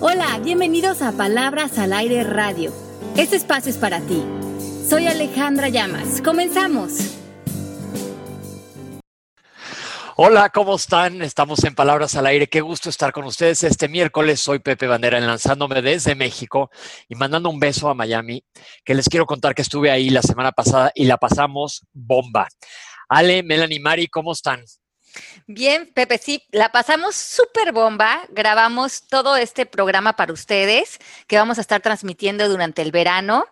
Hola, bienvenidos a Palabras al Aire Radio. Este espacio es para ti. Soy Alejandra Llamas. Comenzamos. Hola, ¿cómo están? Estamos en Palabras al Aire. Qué gusto estar con ustedes este miércoles. Soy Pepe Bandera lanzándome desde México y mandando un beso a Miami, que les quiero contar que estuve ahí la semana pasada y la pasamos bomba. Ale, Melanie, Mari, ¿cómo están? Bien, Pepe, sí, la pasamos súper bomba. Grabamos todo este programa para ustedes que vamos a estar transmitiendo durante el verano.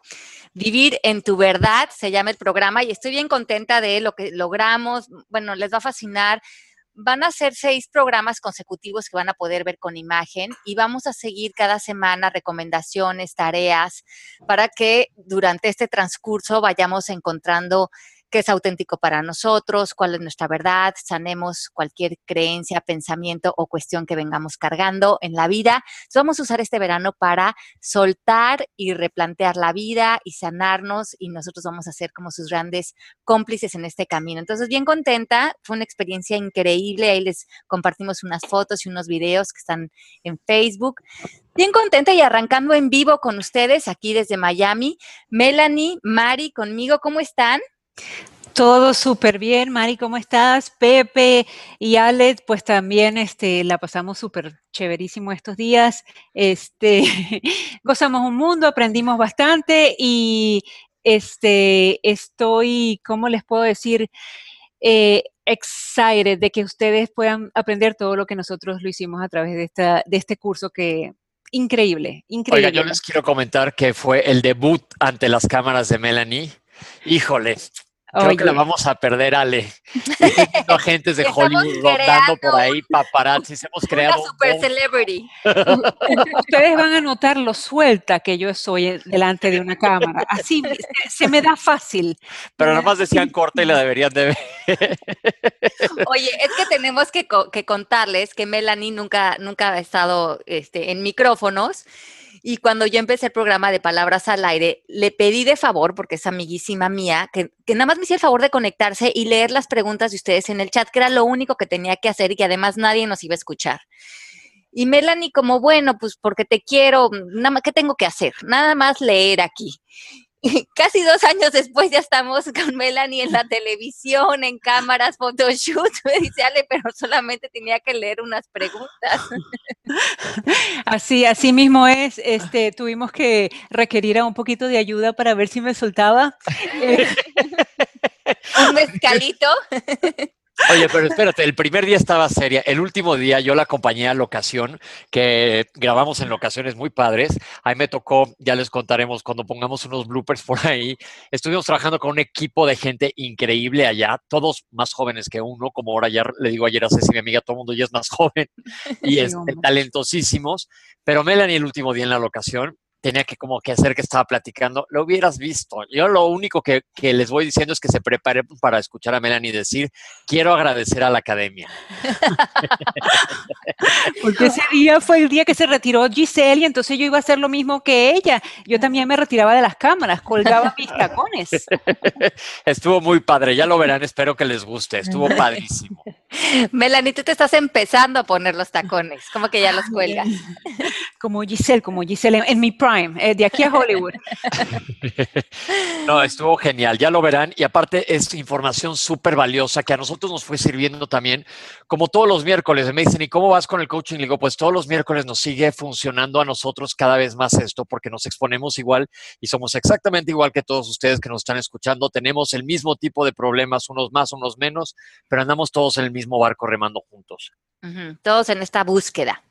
Vivir en tu verdad se llama el programa y estoy bien contenta de lo que logramos. Bueno, les va a fascinar. Van a ser seis programas consecutivos que van a poder ver con imagen y vamos a seguir cada semana recomendaciones, tareas, para que durante este transcurso vayamos encontrando qué es auténtico para nosotros, cuál es nuestra verdad, sanemos cualquier creencia, pensamiento o cuestión que vengamos cargando en la vida. vamos a usar este verano para soltar y replantear la vida y sanarnos y nosotros vamos a ser como sus grandes cómplices en este camino. Entonces, bien contenta, fue una experiencia increíble, ahí les compartimos unas fotos y unos videos que están en Facebook. Bien contenta y arrancando en vivo con ustedes aquí desde Miami. Melanie, Mari, conmigo, ¿cómo están? Todo súper bien, Mari, ¿cómo estás? Pepe y Alex, pues también este, la pasamos súper chéverísimo estos días. Este, gozamos un mundo, aprendimos bastante y este, estoy, ¿cómo les puedo decir? Eh, excited de que ustedes puedan aprender todo lo que nosotros lo hicimos a través de, esta, de este curso que increíble, increíble. Oiga, yo les quiero comentar que fue el debut ante las cámaras de Melanie. Híjole, Creo que la vamos a perder, Ale. agentes de Hollywood rondando por ahí, paparazzi. Hemos creado. Una super celebrity. Ustedes van a notar lo suelta que yo soy delante de una cámara. Así se me da fácil. Pero nada más decían corta y la deberían de ver. Oye, es que tenemos que, contarles que Melanie nunca, nunca ha estado este, en micrófonos y cuando yo empecé el programa de Palabras al Aire, le pedí de favor, porque es amiguísima mía, que, nada más me hiciera el favor de conectarse y leer las preguntas de ustedes en el chat, que era lo único que tenía que hacer y que además nadie nos iba a escuchar. Y Melanie como, bueno, pues porque te quiero, nada más, ¿qué tengo que hacer? Nada más leer aquí. casi dos años después ya estamos con Melanie en la televisión, en cámaras, photoshoot. Me dice Ale, pero solamente tenía que leer unas preguntas. Así, así mismo es. Este, tuvimos que requerir a un poquito de ayuda para ver si me soltaba. un mezcalito. Oye, pero espérate, el primer día estaba seria, el último día yo la acompañé a locación, que grabamos en locaciones muy padres, ahí me tocó, ya les contaremos cuando pongamos unos bloopers por ahí, estuvimos trabajando con un equipo de gente increíble allá, todos más jóvenes que uno, como ahora ya le digo ayer a Ceci, mi amiga, todo el mundo ya es más joven y es talentosísimos, pero Melanie el último día en la locación tenía que como que hacer que estaba platicando, lo hubieras visto. Yo lo único que, les voy diciendo es que se prepare para escuchar a Melanie decir, quiero agradecer a la academia. Porque ese día fue el día que se retiró Giselle y entonces yo iba a hacer lo mismo que ella. Yo también me retiraba de las cámaras, colgaba mis tacones. Estuvo muy padre, ya lo verán, espero que les guste, estuvo padrísimo. Melanie, tú te estás empezando a poner los tacones, como que ya los cuelgas. Como Giselle, como Giselle en mi prime eh, de aquí a Hollywood. no, estuvo genial, ya lo verán. Y aparte es información súper valiosa que a nosotros nos fue sirviendo también, como todos los miércoles. Me dicen, ¿y cómo vas con el coaching? Y digo, pues todos los miércoles nos sigue funcionando a nosotros cada vez más esto, porque nos exponemos igual y somos exactamente igual que todos ustedes que nos están escuchando. Tenemos el mismo tipo de problemas, unos más, unos menos, pero andamos todos en el mismo barco remando juntos. Todos en esta búsqueda.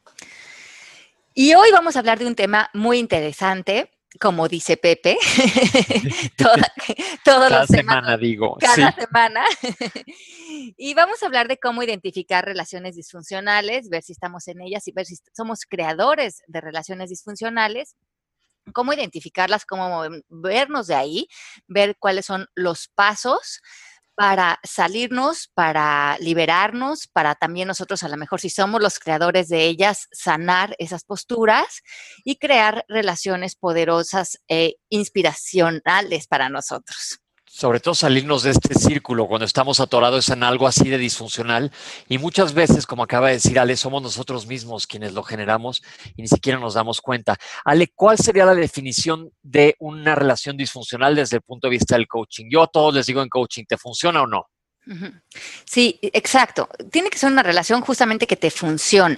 Y hoy vamos a hablar de un tema muy interesante, como dice Pepe, toda, cada semana, digo. Cada semana. y vamos a hablar de cómo identificar relaciones disfuncionales, ver si estamos en ellas y ver si somos creadores de relaciones disfuncionales cómo identificarlas, cómo vernos de ahí, ver cuáles son los pasos para salirnos, para liberarnos, para también nosotros a lo mejor si somos los creadores de ellas, sanar esas posturas y crear relaciones poderosas e inspiracionales para nosotros. Sobre todo salirnos de este círculo cuando estamos atorados en algo así de disfuncional y muchas veces, como acaba de decir Ale, somos nosotros mismos quienes lo generamos y ni siquiera nos damos cuenta. Ale, ¿cuál sería la definición de una relación disfuncional desde el punto de vista del coaching? Yo a todos les digo en coaching, ¿te funciona o no? Sí, exacto. Tiene que ser una relación justamente que te funcione.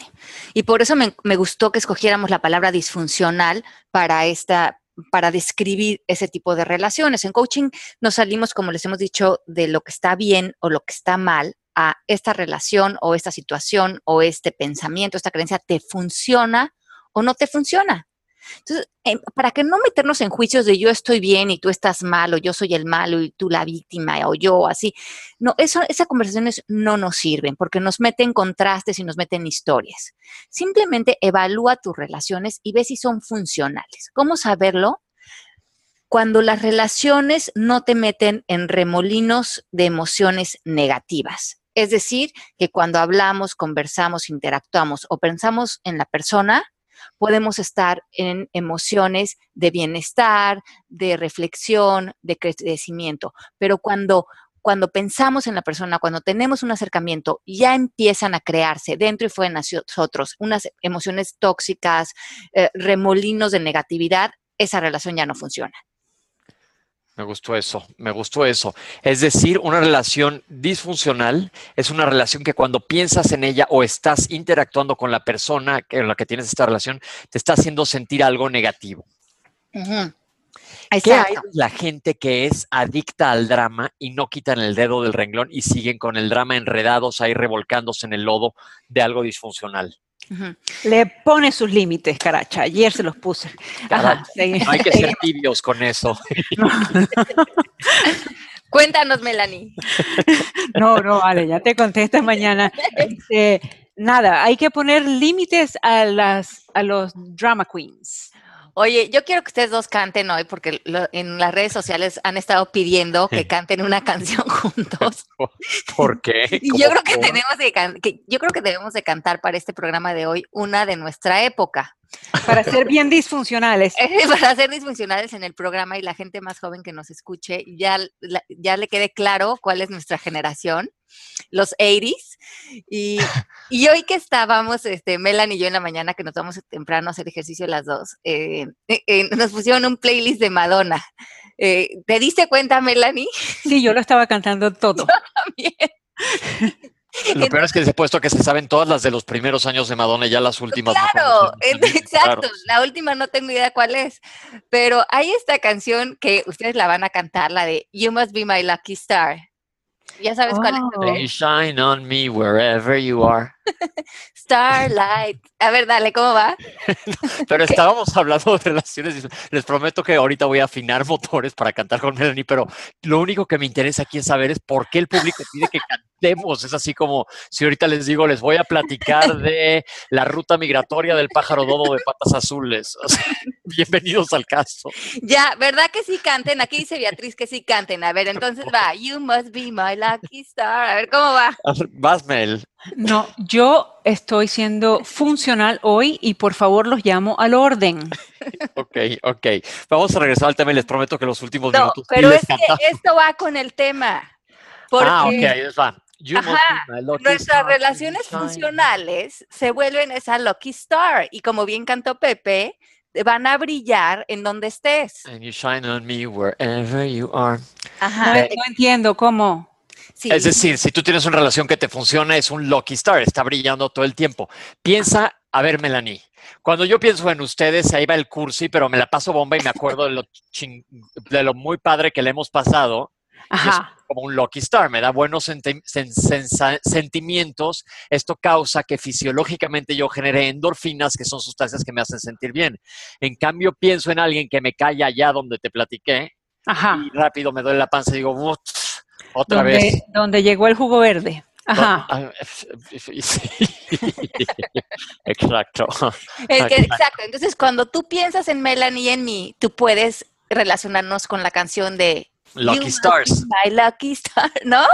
Y por eso me, me, gustó que escogiéramos la palabra disfuncional para esta, para describir ese tipo de relaciones. En coaching nos salimos, como les hemos dicho, de lo que está bien o lo que está mal a esta relación o esta situación o este pensamiento, esta creencia, ¿te funciona o no te funciona? Entonces, em, para que no meternos en juicios de yo estoy bien y tú estás mal, yo soy el malo y tú la víctima, o yo así, no, eso, esas conversaciones no nos sirven porque nos meten contrastes y nos meten historias. Simplemente evalúa tus relaciones y ve si son funcionales. ¿Cómo saberlo? Cuando las relaciones no te meten en remolinos de emociones negativas. Es decir, que cuando hablamos, conversamos, interactuamos o pensamos en la persona, podemos estar en emociones de bienestar, de reflexión, de crecimiento. Pero cuando, cuando pensamos en la persona, cuando tenemos un acercamiento, ya empiezan a crearse dentro y fuera de nosotros unas emociones tóxicas, eh, remolinos de negatividad, esa relación ya no funciona. Me gustó eso, me gustó eso. Es decir, una relación disfuncional es una relación que cuando piensas en ella o estás interactuando con la persona en la que tienes esta relación, te está haciendo sentir algo negativo. ¿Qué hay la gente que es adicta al drama y no quitan el dedo del renglón y siguen con el drama enredados ahí revolcándose en el lodo de algo disfuncional? Le pone sus límites, caracha. Ayer se los puse. no hay que ser tibios con eso. Cuéntanos, Melanie. No, no, vale, ya te conté esta mañana. Este, nada, hay que poner límites a, las, a los drama queens. Oye, yo quiero que ustedes dos canten hoy porque en las redes sociales han estado pidiendo que canten una canción juntos. ¿Por qué? Y yo creo que tenemos que, yo creo que debemos de cantar para este programa de hoy una de nuestra época. Para ser bien disfuncionales. para ser disfuncionales en el programa y la gente más joven que nos escuche ya, ya le quede claro cuál es nuestra generación, los 80s. Y, y hoy que estábamos, este, Melan y yo en la mañana, que nos vamos temprano a hacer ejercicio las dos, eh, eh, eh, nos pusieron un playlist de Madonna. ¿Te diste cuenta, Melanie? Sí, yo lo estaba cantando todo. Yo también. Lo peor es que se ha puesto que se saben todas las de los primeros años de Madonna y ya las últimas. Claro, exacto. La última no tengo idea cuál es. Pero hay esta canción que ustedes la van a cantar, la de You Must Be My Lucky Star. Ya sabes cuál es. Oh. You shine on me wherever you are. Starlight. A ver, dale, ¿cómo va? pero estábamos hablando de relaciones. Les prometo que ahorita voy a afinar motores para cantar con Melanie, pero lo único que me interesa aquí es saber es por qué el público pide que cantemos. Es así como si ahorita les digo, les voy a platicar de la ruta migratoria del pájaro dodo de patas azules. bienvenidos al caso. Ya, ¿verdad que sí canten? Aquí dice Beatriz que sí canten. A ver, entonces va. You must be my lucky star. A ver, ¿cómo va? Vas, Mel. No, yo estoy siendo funcional hoy y por favor los llamo al orden. ok, ok. Vamos a regresar al tema y les prometo que los últimos no, minutos. Pero es que esto va con el tema. ah, ok, ahí va. nuestras relaciones funcionales se vuelven esa lucky star y como bien cantó Pepe, van a brillar en donde estés. And you shine on me wherever you are. Ajá. no entiendo cómo. Es decir, si tú tienes una relación que te funciona, es un lucky star, está brillando todo el tiempo. Piensa, a ver, Melanie, cuando yo pienso en ustedes, ahí va el cursi, pero me la paso bomba y me acuerdo de lo, de lo muy padre que le hemos pasado. Ajá. como un lucky star, me da buenos sentimientos. Esto causa que fisiológicamente yo genere endorfinas, que son sustancias que me hacen sentir bien. En cambio, pienso en alguien que me cae allá donde te platiqué Ajá. y rápido me duele la panza y digo, otra donde, vez. Donde llegó el jugo verde. Ajá. Ah, exacto. exacto. Entonces, cuando tú piensas en Melanie y en mí, tú puedes relacionarnos con la canción de Lucky Stars. My Lucky Star, ¿no?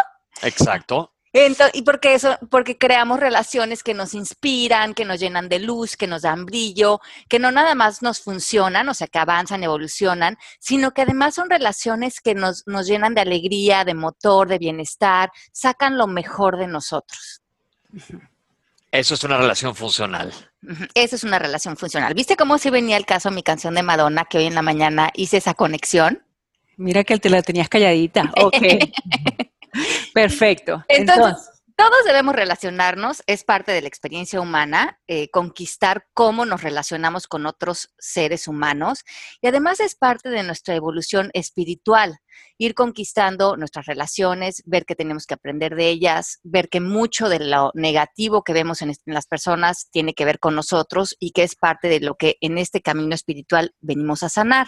Exacto. Entonces, y porque eso, porque creamos relaciones que nos inspiran, que nos llenan de luz, que nos dan brillo, que no nada más nos funcionan, o sea, que avanzan, evolucionan, sino que además son relaciones que nos, nos llenan de alegría, de motor, de bienestar, sacan lo mejor de nosotros. Eso es una relación funcional. Eso es una relación funcional. ¿Viste cómo se venía el caso mi canción de Madonna que hoy en la mañana hice esa conexión? Mira que te la tenías calladita. Ok. Perfecto. Entonces, todos debemos relacionarnos, es parte de la experiencia humana, eh, conquistar cómo nos relacionamos con otros seres humanos y además es parte de nuestra evolución espiritual, ir conquistando nuestras relaciones, ver que tenemos que aprender de ellas, ver que mucho de lo negativo que vemos en, en las personas tiene que ver con nosotros y que es parte de lo que en este camino espiritual venimos a sanar.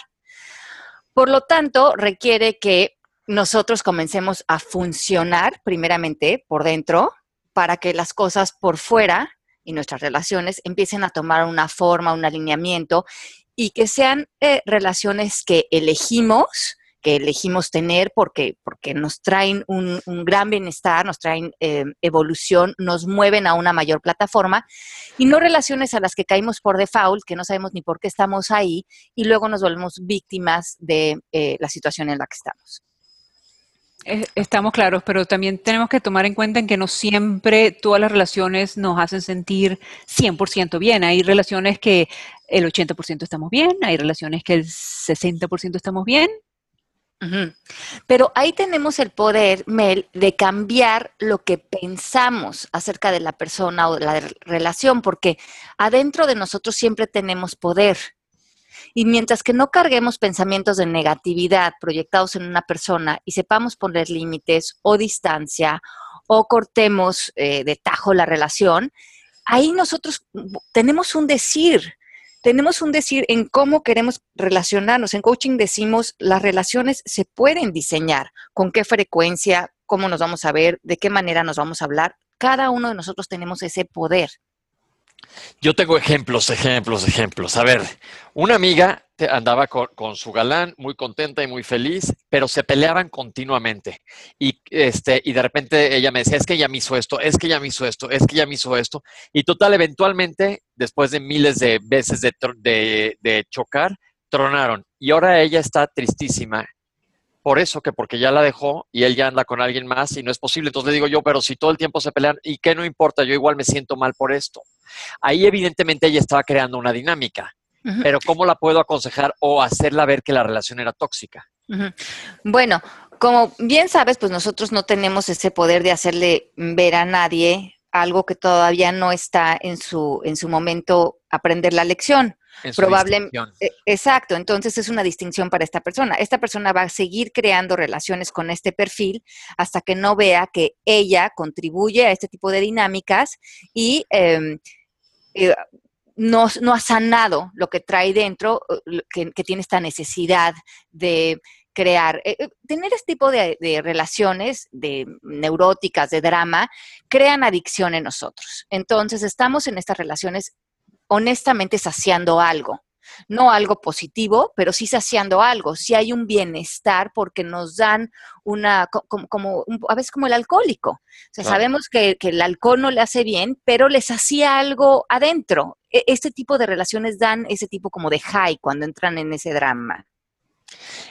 Por lo tanto, requiere que nosotros comencemos a funcionar primeramente por dentro para que las cosas por fuera y nuestras relaciones empiecen a tomar una forma, un alineamiento y que sean eh, relaciones que elegimos, que elegimos tener porque, porque nos traen un, gran bienestar, nos traen eh, evolución, nos mueven a una mayor plataforma y no relaciones a las que caímos por default, que no sabemos ni por qué estamos ahí y luego nos volvemos víctimas de eh, la situación en la que estamos. Estamos claros, pero también tenemos que tomar en cuenta en que no siempre todas las relaciones nos hacen sentir 100% bien. Hay relaciones que el 80% estamos bien, hay relaciones que el 60% estamos bien. Pero ahí tenemos el poder, Mel, de cambiar lo que pensamos acerca de la persona o de la relación, porque adentro de nosotros siempre tenemos poder. Y mientras que no carguemos pensamientos de negatividad proyectados en una persona y sepamos poner límites o distancia o cortemos eh, de tajo la relación, ahí nosotros tenemos un decir, tenemos un decir en cómo queremos relacionarnos. En coaching decimos, las relaciones se pueden diseñar, con qué frecuencia, cómo nos vamos a ver, de qué manera nos vamos a hablar. Cada uno de nosotros tenemos ese poder. Yo tengo ejemplos, ejemplos, ejemplos. A ver, una amiga andaba con, su galán, muy contenta y muy feliz, pero se peleaban continuamente. Y, este, y de repente ella me decía, es que ella me hizo esto, es que ella me hizo esto, es que ella me hizo esto. Y total, eventualmente, después de miles de veces de, de, de chocar, tronaron. Y ahora ella está tristísima por eso que porque ya la dejó y él ya anda con alguien más y no es posible. Entonces le digo yo, pero si todo el tiempo se pelean, ¿y qué no importa? Yo igual me siento mal por esto. Ahí evidentemente ella estaba creando una dinámica, pero ¿cómo la puedo aconsejar o hacerla ver que la relación era tóxica? Bueno, como bien sabes, pues nosotros no tenemos ese poder de hacerle ver a nadie algo que todavía no está en su, en su momento aprender la lección. Probablemente. E, exacto, entonces es una distinción para esta persona. Esta persona va a seguir creando relaciones con este perfil hasta que no vea que ella contribuye a este tipo de dinámicas y em, eh, no, ha sanado lo que trae dentro, eh, que, tiene esta necesidad de crear, eh, tener este tipo de, de, relaciones de neuróticas, de drama, crean adicción en nosotros. Entonces, estamos en estas relaciones honestamente saciando algo. No algo positivo, pero sí saciando algo. Sí hay un bienestar porque nos dan una, como, a veces como el alcohólico. O sea, sabemos que, que, el alcohol no le hace bien, pero les hacía algo adentro. E, este tipo de relaciones dan ese tipo como de high cuando entran en ese drama.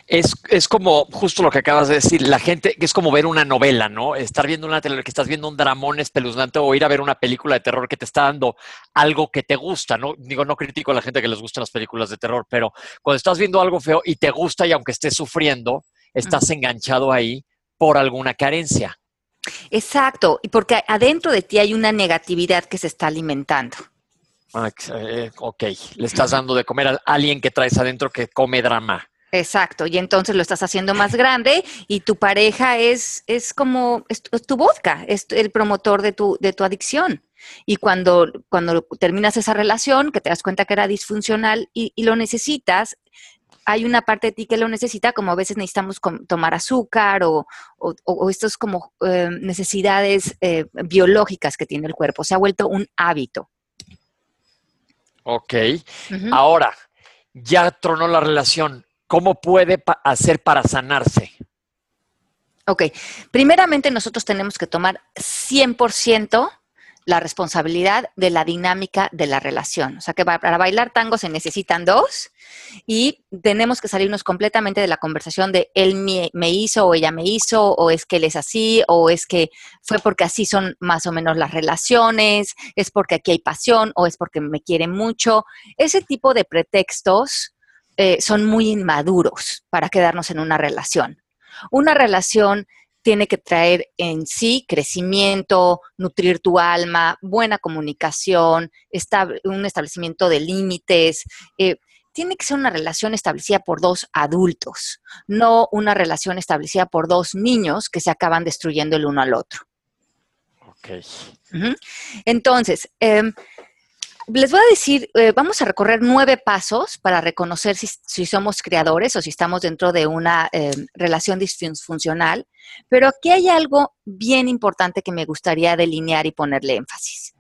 Es, es, como justo lo que acabas de decir, la gente, es como ver una novela, ¿no? Estar viendo una tele, que estás viendo un dramón espeluznante o ir a ver una película de terror que te está dando algo que te gusta, ¿no? Digo, no critico a la gente que les gustan las películas de terror, pero cuando estás viendo algo feo y te gusta y aunque estés sufriendo, estás enganchado ahí por alguna carencia. Exacto, y porque adentro de ti hay una negatividad que se está alimentando. Ah, eh, ok, le estás dando de comer a alguien que traes adentro que come drama. Exacto, y entonces lo estás haciendo más grande y tu pareja es, es como es, tu vodka, es el promotor de tu, de tu adicción. Y cuando, cuando terminas esa relación, que te das cuenta que era disfuncional y, lo necesitas, hay una parte de ti que lo necesita, como a veces necesitamos tomar azúcar o, o, estas como eh, necesidades eh, biológicas que tiene el cuerpo. Se ha vuelto un hábito. Ok. Ahora, ya tronó la relación. ¿Cómo puede hacer para sanarse? Ok, primeramente nosotros tenemos que tomar 100% la responsabilidad de la dinámica de la relación. O sea que para bailar tango se necesitan dos y tenemos que salirnos completamente de la conversación de él me, hizo o ella me hizo o es que él es así o es que fue porque así son más o menos las relaciones, es porque aquí hay pasión o es porque me quiere mucho. Ese tipo de pretextos eh, son muy inmaduros para quedarnos en una relación. Una relación tiene que traer en sí crecimiento, nutrir tu alma, buena comunicación, un establecimiento de límites. Eh, tiene que ser una relación establecida por dos adultos, no una relación establecida por dos niños que se acaban destruyendo el uno al otro. Ok. Entonces, em, les voy a decir, eh, vamos a recorrer nueve pasos para reconocer si, somos creadores o si estamos dentro de una eh, relación disfuncional, pero aquí hay algo bien importante que me gustaría delinear y ponerle énfasis.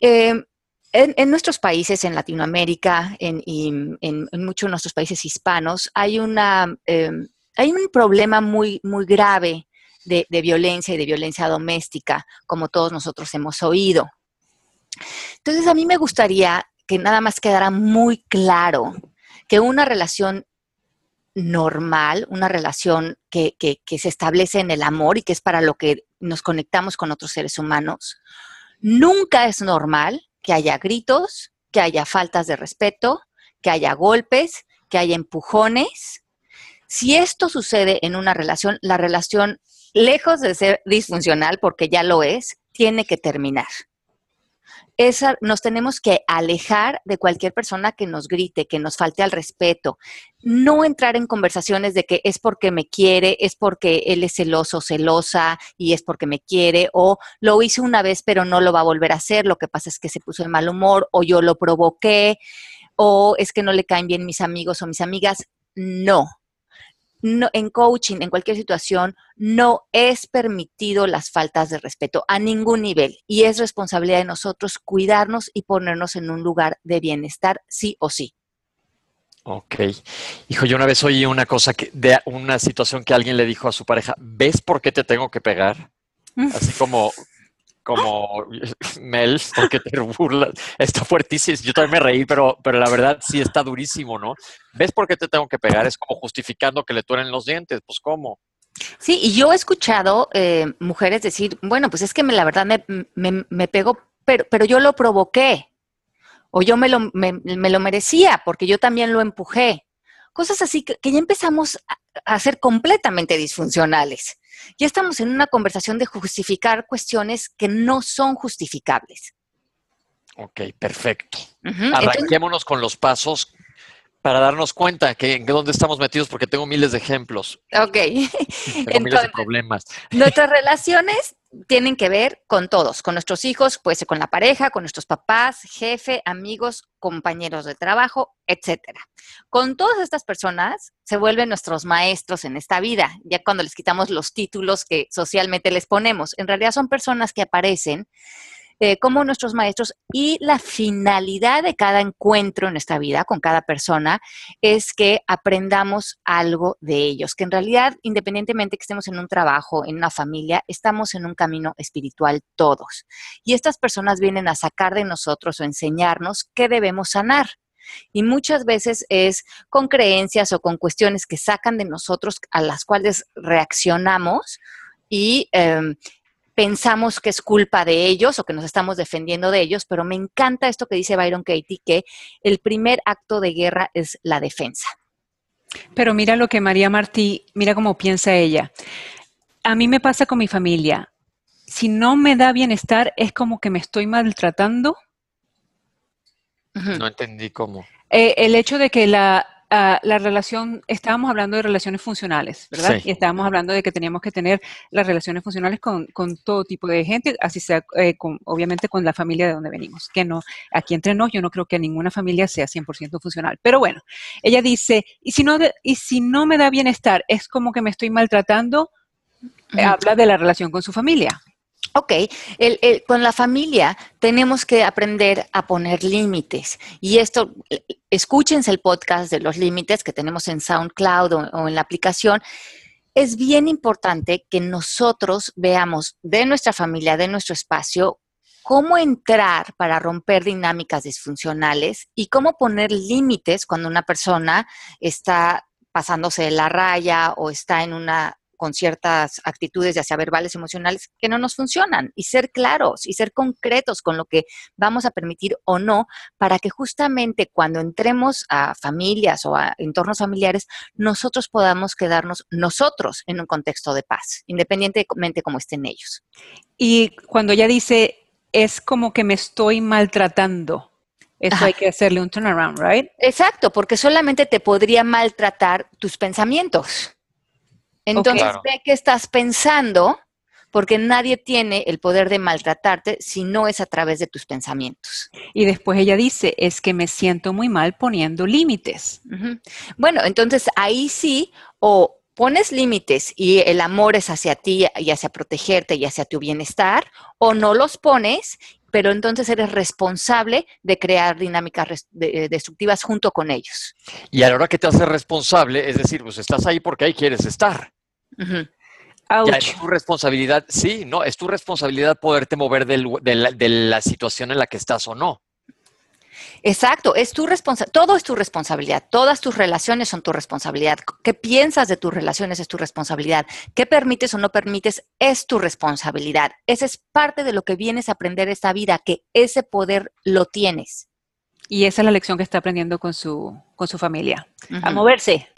Em, en, nuestros países, en Latinoamérica y en, muchos de nuestros países hispanos, hay, una, em, hay un problema muy, muy grave de violencia y de violencia doméstica, como todos nosotros hemos oído. Entonces, a mí me gustaría que nada más quedara muy claro que una relación normal, una relación que, se establece en el amor y que es para lo que nos conectamos con otros seres humanos, nunca es normal que haya gritos, que haya faltas de respeto, que haya golpes, que haya empujones. Si esto sucede en una relación, la relación, lejos de ser disfuncional, porque ya lo es, tiene que terminar nos tenemos que alejar de cualquier persona que nos grite, que nos falte al respeto. No entrar en conversaciones de que es porque me quiere, es porque él es celoso, celosa y es porque me quiere, o lo hice una vez pero no lo va a volver a hacer, lo que pasa es que se puso de mal humor, o yo lo provoqué, o es que no le caen bien mis amigos o mis amigas. No, en coaching, en cualquier situación, no es permitido las faltas de respeto a ningún nivel y es responsabilidad de nosotros cuidarnos y ponernos en un lugar de bienestar, sí o sí. Ok. Hijo, yo una vez oí una cosa que, de una situación que alguien le dijo a su pareja, ¿ves por qué te tengo que pegar? Así como, como Mel, porque te burlas. Está fuertísimo. Yo también me reí, pero, pero la verdad sí está durísimo, ¿no? ¿Ves por qué te tengo que pegar? Es como justificando que le tueren los dientes. Pues, ¿cómo? Sí, y yo he escuchado eh, mujeres decir, bueno, pues es que me, la verdad me, me, pegó, pero, pero yo lo provoqué. O yo me lo, me, lo merecía porque yo también lo empujé. Cosas así que, que ya empezamos a, a ser completamente disfuncionales. Ya estamos en una conversación de justificar cuestiones que no son justificables. Ok, perfecto. Arranquémonos con los pasos para darnos cuenta que en dónde estamos metidos, porque tengo miles de ejemplos. Ok. Tengo miles de problemas. Nuestras relaciones tienen que ver con todos, con nuestros hijos, puede ser con la pareja, con nuestros papás, jefe, amigos, compañeros de trabajo, etcétera. Con todas estas personas se vuelven nuestros maestros en esta vida, ya cuando les quitamos los títulos que socialmente les ponemos. En realidad son personas que aparecen eh, como nuestros maestros y la finalidad de cada encuentro en nuestra vida con cada persona es que aprendamos algo de ellos, que en realidad, independientemente que estemos en un trabajo, en una familia, estamos en un camino espiritual todos. Y estas personas vienen a sacar de nosotros o enseñarnos qué debemos sanar. Y muchas veces es con creencias o con cuestiones que sacan de nosotros a las cuales reaccionamos y em, pensamos que es culpa de ellos o que nos estamos defendiendo de ellos, pero me encanta esto que dice Byron Katie, que el primer acto de guerra es la defensa. Pero mira lo que María Martí, mira cómo piensa ella. A mí me pasa con mi familia. Si no me da bienestar, es como que me estoy maltratando. No entendí cómo. Eh, el hecho de que la, Ah, la relación, estábamos hablando de relaciones funcionales, ¿verdad? Y estábamos hablando de que teníamos que tener las relaciones funcionales con, todo tipo de gente, así sea, eh, con, obviamente con la familia de donde venimos, que no, aquí entre nos, yo no creo que ninguna familia sea 100% funcional. Pero bueno, ella dice, y si no, y si no me da bienestar, es como que me estoy maltratando, habla de la relación con su familia. Ok, con la familia tenemos que aprender a poner límites. Y esto, escúchense el podcast de los límites que tenemos en SoundCloud o, en la aplicación. es bien importante que nosotros veamos de nuestra familia, de nuestro espacio, cómo entrar para romper dinámicas disfuncionales y cómo poner límites cuando una persona está pasándose de la raya o está en una con ciertas actitudes, ya sea verbales, emocionales, que no nos funcionan y ser claros y ser concretos con lo que vamos a permitir o no para que justamente cuando entremos a familias o a entornos familiares, nosotros podamos quedarnos nosotros en un contexto de paz, independientemente cómo estén ellos. Y cuando ella dice, es como que me estoy maltratando. Eso hay que hacerle un turnaround, ¿right? Exacto, porque solamente te podría maltratar tus pensamientos. Entonces ve qué estás pensando, porque nadie tiene el poder de maltratarte si no es a través de tus pensamientos. Y después ella dice, es que me siento muy mal poniendo límites. Bueno, entonces ahí sí, o pones límites y el amor es hacia ti y hacia protegerte y hacia tu bienestar, o no los pones, pero entonces eres responsable de crear dinámicas destructivas junto con ellos. Y a la hora que te haces responsable, es decir, pues estás ahí porque ahí quieres estar. Ya es tu responsabilidad, sí, no, es tu responsabilidad poderte mover de, la, situación en la que estás o no. Exacto, es tu responsabilidad, todo es tu responsabilidad, todas tus relaciones son tu responsabilidad. ¿Qué piensas de tus relaciones es tu responsabilidad? ¿Qué permites o no permites es tu responsabilidad? Esa es parte de lo que vienes a aprender esta vida, que ese poder lo tienes. Y esa es la lección que está aprendiendo con su, con su familia. A moverse.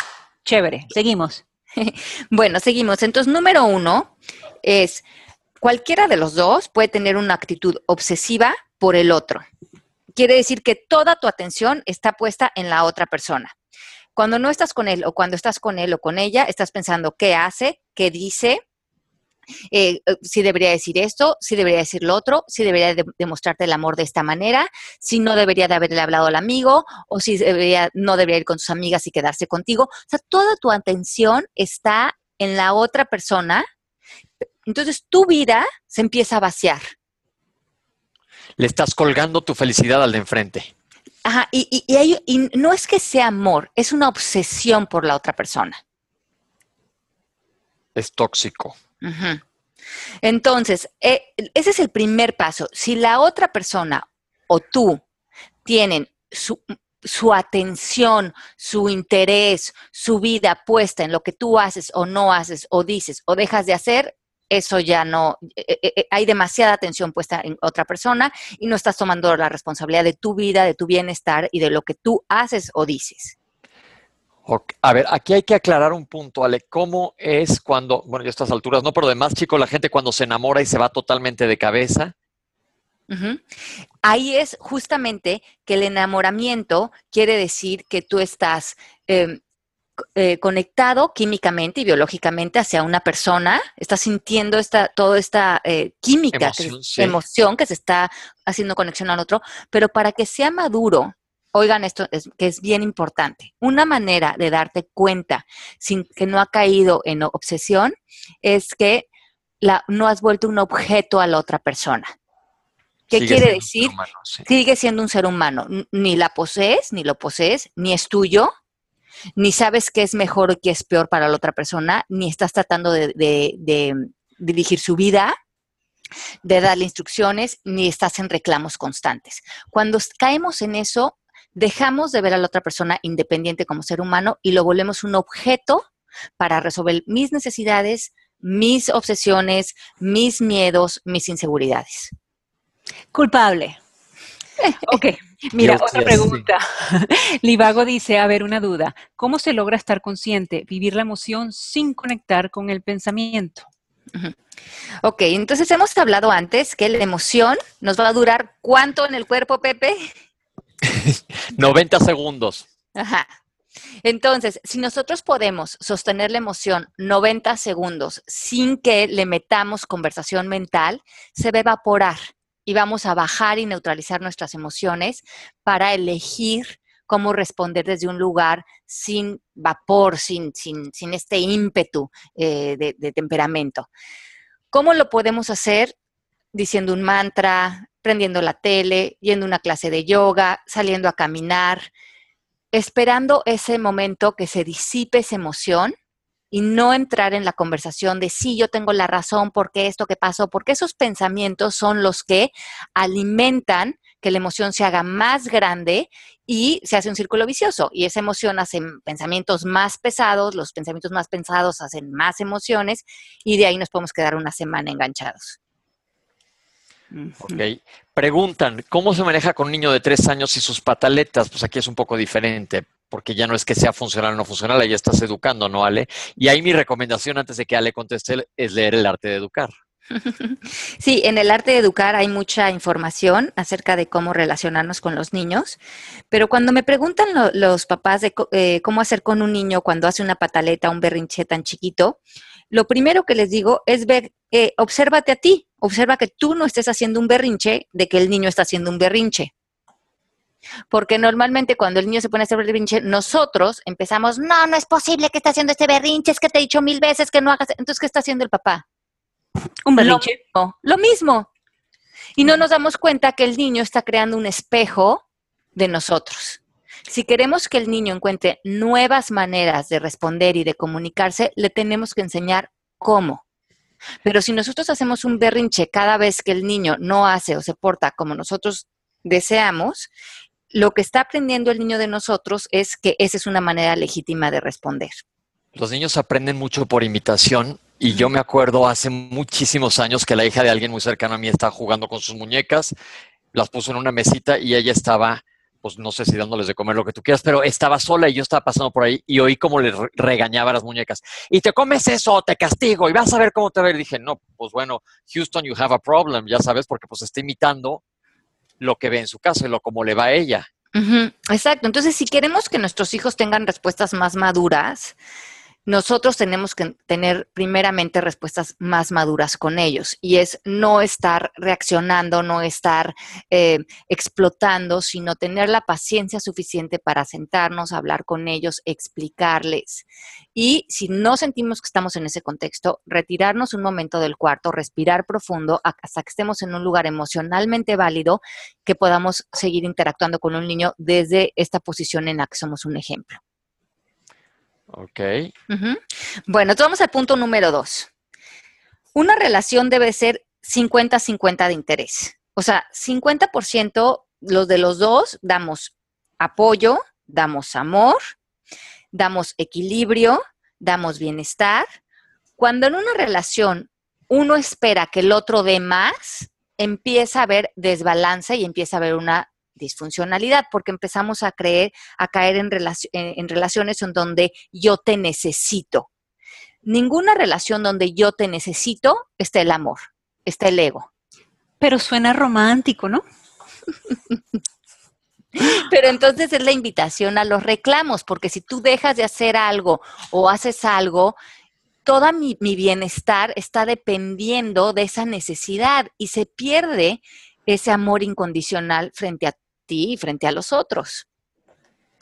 Chévere, seguimos. bueno, seguimos. Entonces, número uno es, cualquiera de los dos puede tener una actitud obsesiva por el otro. Quiere decir que toda tu atención está puesta en la otra persona. Cuando no estás con él o cuando estás con él o con ella, estás pensando qué hace, qué dice, eh, eh, si debería decir esto, si debería decir lo otro, si debería demostrarte el amor de esta manera, si no debería de haberle hablado al amigo o si no debería ir con sus amigas y quedarse contigo. O sea, toda tu atención está en la otra persona. Entonces tu vida se empieza a vaciar. Le estás colgando tu felicidad al de enfrente. Ajá, y, no es que sea amor, es una obsesión por la otra persona. Es tóxico. Entonces, eh, ese es el primer paso. Si la otra persona o tú tienen su, su, atención, su interés, su vida puesta en lo que tú haces o no haces o dices o dejas de hacer, eso ya no, eh, eh, hay demasiada atención puesta en otra persona y no estás tomando la responsabilidad de tu vida, de tu bienestar y de lo que tú haces o dices. A ver, aquí hay que aclarar un punto, Ale. ¿Cómo es cuando, bueno, ya a estas alturas no, pero además, chico, la gente cuando se enamora y se va totalmente de cabeza? Ahí es justamente que el enamoramiento quiere decir que tú estás em, eh, conectado químicamente y biológicamente hacia una persona, estás sintiendo esta, toda esta eh, química, emoción que se está haciendo conexión al otro, pero para que sea maduro Oigan esto, es, que es bien importante. Una manera de darte cuenta sin que no ha caído en obsesión es que la, no has vuelto un objeto a la otra persona. ¿Qué quiere decir? Sigue siendo un ser humano. Ni la posees, ni lo posees, ni es tuyo, ni sabes qué es mejor o qué es peor para la otra persona, ni estás tratando de, de dirigir su vida, de darle instrucciones, ni estás en reclamos constantes. Cuando caemos en eso, dejamos de ver a la otra persona independiente como ser humano y lo volvemos un objeto para resolver mis necesidades, mis obsesiones, mis miedos, mis inseguridades. Culpable. Ok, mira, otra pregunta. Livago dice, a ver, una duda. ¿Cómo se logra estar consciente, vivir la emoción sin conectar con el pensamiento? Ok, entonces hemos hablado antes que la emoción nos va a durar cuánto en el cuerpo, Pepe? 90 segundos. Ajá. Entonces, si nosotros podemos sostener la emoción 90 segundos sin que le metamos conversación mental, se va a evaporar y vamos a bajar y neutralizar nuestras emociones para elegir cómo responder desde un lugar sin vapor, sin, sin, sin este ímpetu eh, de temperamento. ¿Cómo lo podemos hacer? Diciendo un mantra, prendiendo la tele, yendo a una clase de yoga, saliendo a caminar, esperando ese momento que se disipe esa emoción y no entrar en la conversación de sí, yo tengo la razón, porque esto que pasó, porque esos pensamientos son los que alimentan que la emoción se haga más grande y se hace un círculo vicioso. Y esa emoción hace pensamientos más pesados, los pensamientos más pesados hacen más emociones y de ahí nos podemos quedar una semana enganchados. Ok. Preguntan, ¿cómo se maneja con un niño de tres años y sus pataletas? Pues aquí es un poco diferente, porque ya no es que sea funcional o no funcional, ahí estás educando, ¿no, Ale? Y ahí mi recomendación antes de que Ale conteste es leer el arte de educar. Sí, en el arte de educar hay mucha información acerca de cómo relacionarnos con los niños, pero cuando me preguntan los papás de eh, cómo hacer con un niño cuando hace una pataleta, un berrinche tan chiquito, lo primero que les digo es ver, eh, obsérvate a ti, observa que tú no estés haciendo un berrinche de que el niño está haciendo un berrinche. Porque normalmente cuando el niño se pone a hacer berrinche, nosotros empezamos, no, no es posible que esté haciendo este berrinche, es que te he dicho mil veces que no hagas. Entonces, ¿qué está haciendo el papá? Un berrinche. Lo mismo. Y no nos damos cuenta que el niño está creando un espejo de nosotros. Si queremos que el niño encuentre nuevas maneras de responder y de comunicarse, le tenemos que enseñar cómo. Pero si nosotros hacemos un berrinche cada vez que el niño no hace o se porta como nosotros deseamos, lo que está aprendiendo el niño de nosotros es que esa es una manera legítima de responder. Los niños aprenden mucho por imitación y yo me acuerdo hace muchísimos años que la hija de alguien muy cercano a mí estaba jugando con sus muñecas, las puso en una mesita y ella estaba, pues no sé si dándoles de comer lo que tú quieras, pero estaba sola y yo estaba pasando por ahí y oí como le regañaba las muñecas. Y te comes eso, te castigo y vas a ver cómo te va. Y dije, no, pues bueno, Houston, you have a problem, ya sabes, porque pues está imitando lo que ve en su casa lo como le va a ella. Exacto. Entonces, si queremos que nuestros hijos tengan respuestas más maduras, nosotros tenemos que tener primeramente respuestas más maduras con ellos y es no estar reaccionando, no estar eh, explotando, sino tener la paciencia suficiente para sentarnos, hablar con ellos, explicarles. Y si no sentimos que estamos en ese contexto, retirarnos un momento del cuarto, respirar profundo hasta que estemos en un lugar emocionalmente válido que podamos seguir interactuando con un niño desde esta posición en la que somos un ejemplo. Ok. Bueno, entonces vamos al punto número dos. Una relación debe ser 50-50 de interés. O sea, 50% los de los dos damos apoyo, damos amor, damos equilibrio, damos bienestar. Cuando en una relación uno espera que el otro dé más, empieza a haber desbalance y empieza a haber una disfuncionalidad, porque empezamos a creer, a caer en, en relaciones en donde yo te necesito. Ninguna relación donde yo te necesito está el amor, está el ego. Pero suena romántico, ¿no? Pero entonces es la invitación a los reclamos, porque si tú dejas de hacer algo o haces algo, toda mi, mi, bienestar está dependiendo de esa necesidad y se pierde ese amor incondicional frente a ti frente a los otros.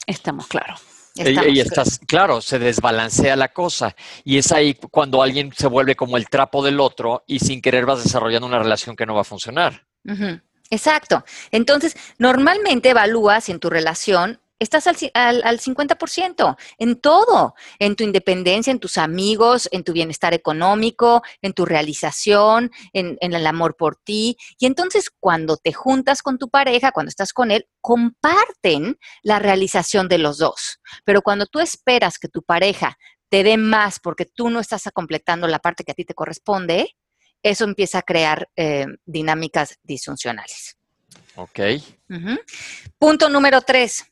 Estamos claros. y, estás, claro, se desbalancea la cosa. Y es ahí cuando alguien se vuelve como el trapo del otro y sin querer vas desarrollando una relación que no va a funcionar. Exacto. Entonces, normalmente evalúas en tu relación estás al, al, 50% en todo, en tu independencia, en tus amigos, en tu bienestar económico, en tu realización, en, en, el amor por ti. Y entonces cuando te juntas con tu pareja, cuando estás con él, comparten la realización de los dos. Pero cuando tú esperas que tu pareja te dé más porque tú no estás completando la parte que a ti te corresponde, eso empieza a crear eh, dinámicas disfuncionales. Ok. Punto número tres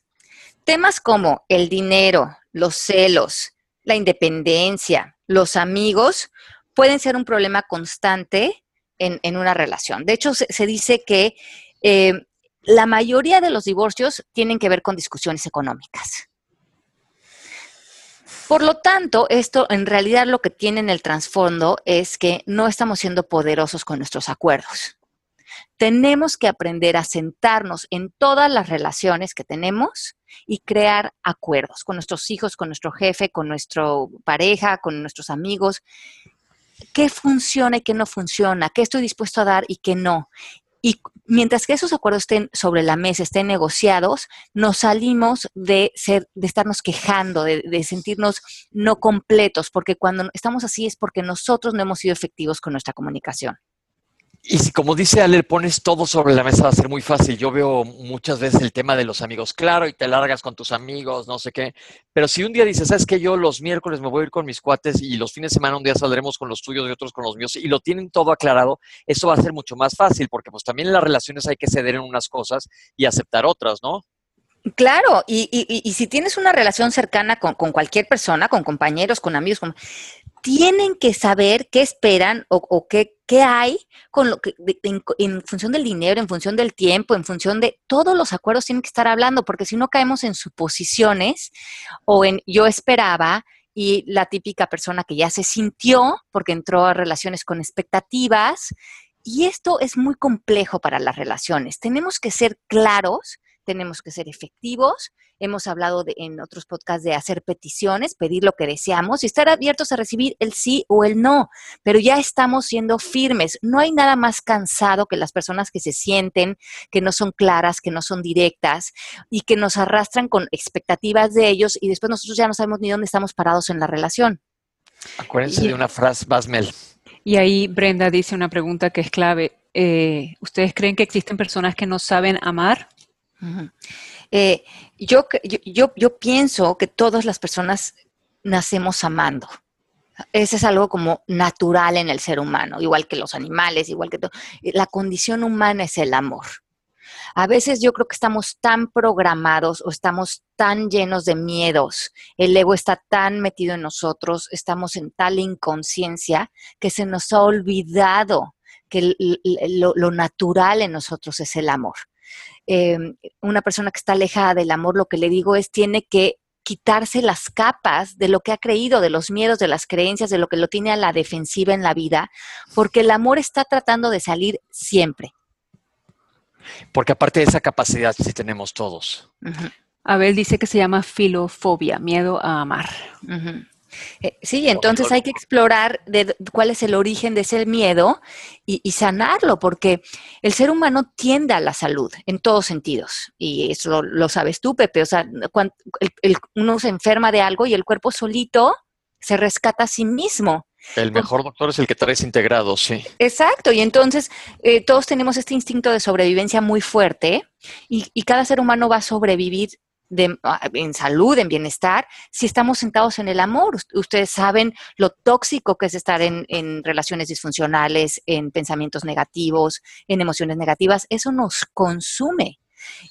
Temas como el dinero, los celos, la independencia, los amigos, pueden ser un problema constante en, una relación. De hecho, se, dice que eh, la mayoría de los divorcios tienen que ver con discusiones económicas. Por lo tanto, esto en realidad lo que tiene en el trasfondo es que no estamos siendo poderosos con nuestros acuerdos. Tenemos que aprender a sentarnos en todas las relaciones que tenemos y crear acuerdos con nuestros hijos, con nuestro jefe, con nuestra pareja, con nuestros amigos. ¿Qué funciona y qué no funciona? ¿Qué estoy dispuesto a dar y qué no? Y mientras que esos acuerdos estén sobre la mesa, estén negociados, nos salimos de ser, de estarnos quejando, de, de sentirnos no completos, porque cuando estamos así es porque nosotros no hemos sido efectivos con nuestra comunicación. Y si, como dice Ale, pones todo sobre la mesa, va a ser muy fácil. Yo veo muchas veces el tema de los amigos, claro, y te largas con tus amigos, no sé qué. Pero si un día dices, ¿sabes que Yo los miércoles me voy a ir con mis cuates y los fines de semana un día saldremos con los tuyos y otros con los míos, y lo tienen todo aclarado, eso va a ser mucho más fácil, porque pues también en las relaciones hay que ceder en unas cosas y aceptar otras, ¿no? Claro, y, y, y si tienes una relación cercana con, con, cualquier persona, con compañeros, con amigos, con, tienen que saber qué esperan o, qué, hay con lo que, en, función del dinero, en función del tiempo, en función de todos los acuerdos tienen que estar hablando, porque si no caemos en suposiciones o en yo esperaba y la típica persona que ya se sintió porque entró a relaciones con expectativas. Y esto es muy complejo para las relaciones. Tenemos que ser claros, tenemos que ser efectivos Hemos hablado de, en otros podcasts de hacer peticiones, pedir lo que deseamos y estar abiertos a recibir el sí o el no, pero ya estamos siendo firmes. No hay nada más cansado que las personas que se sienten, que no son claras, que no son directas y que nos arrastran con expectativas de ellos y después nosotros ya no sabemos ni dónde estamos parados en la relación. Acuérdense y, de una frase, Basmel. Y ahí Brenda dice una pregunta que es clave. Eh, ¿Ustedes creen que existen personas que no saben amar? Eh, yo, pienso que todas las personas nacemos amando. Ese es algo como natural en el ser humano, igual que los animales, igual que todo. La condición humana es el amor. A veces yo creo que estamos tan programados o estamos tan llenos de miedos, el ego está tan metido en nosotros, estamos en tal inconsciencia que se nos ha olvidado que lo natural en nosotros es el amor eh, una persona que está alejada del amor, lo que le digo es, tiene que quitarse las capas de lo que ha creído, de los miedos, de las creencias, de lo que lo tiene a la defensiva en la vida, porque el amor está tratando de salir siempre. Porque aparte de esa capacidad sí tenemos todos. Uh -huh. Abel dice que se llama filofobia, miedo a amar. Uh -huh. Eh, sí, entonces hay que explorar de cuál es el origen de ese miedo y, y, sanarlo, porque el ser humano tiende a la salud en todos sentidos. Y eso lo, lo sabes tú, Pepe. O sea, cuando el, el, uno se enferma de algo y el cuerpo solito se rescata a sí mismo. El mejor doctor es el que traes integrado, sí. Exacto, y entonces eh, todos tenemos este instinto de sobrevivencia muy fuerte y, y cada ser humano va a sobrevivir de, en salud, en bienestar, si estamos sentados en el amor. Ustedes saben lo tóxico que es estar en, en, relaciones disfuncionales, en pensamientos negativos, en emociones negativas. Eso nos consume.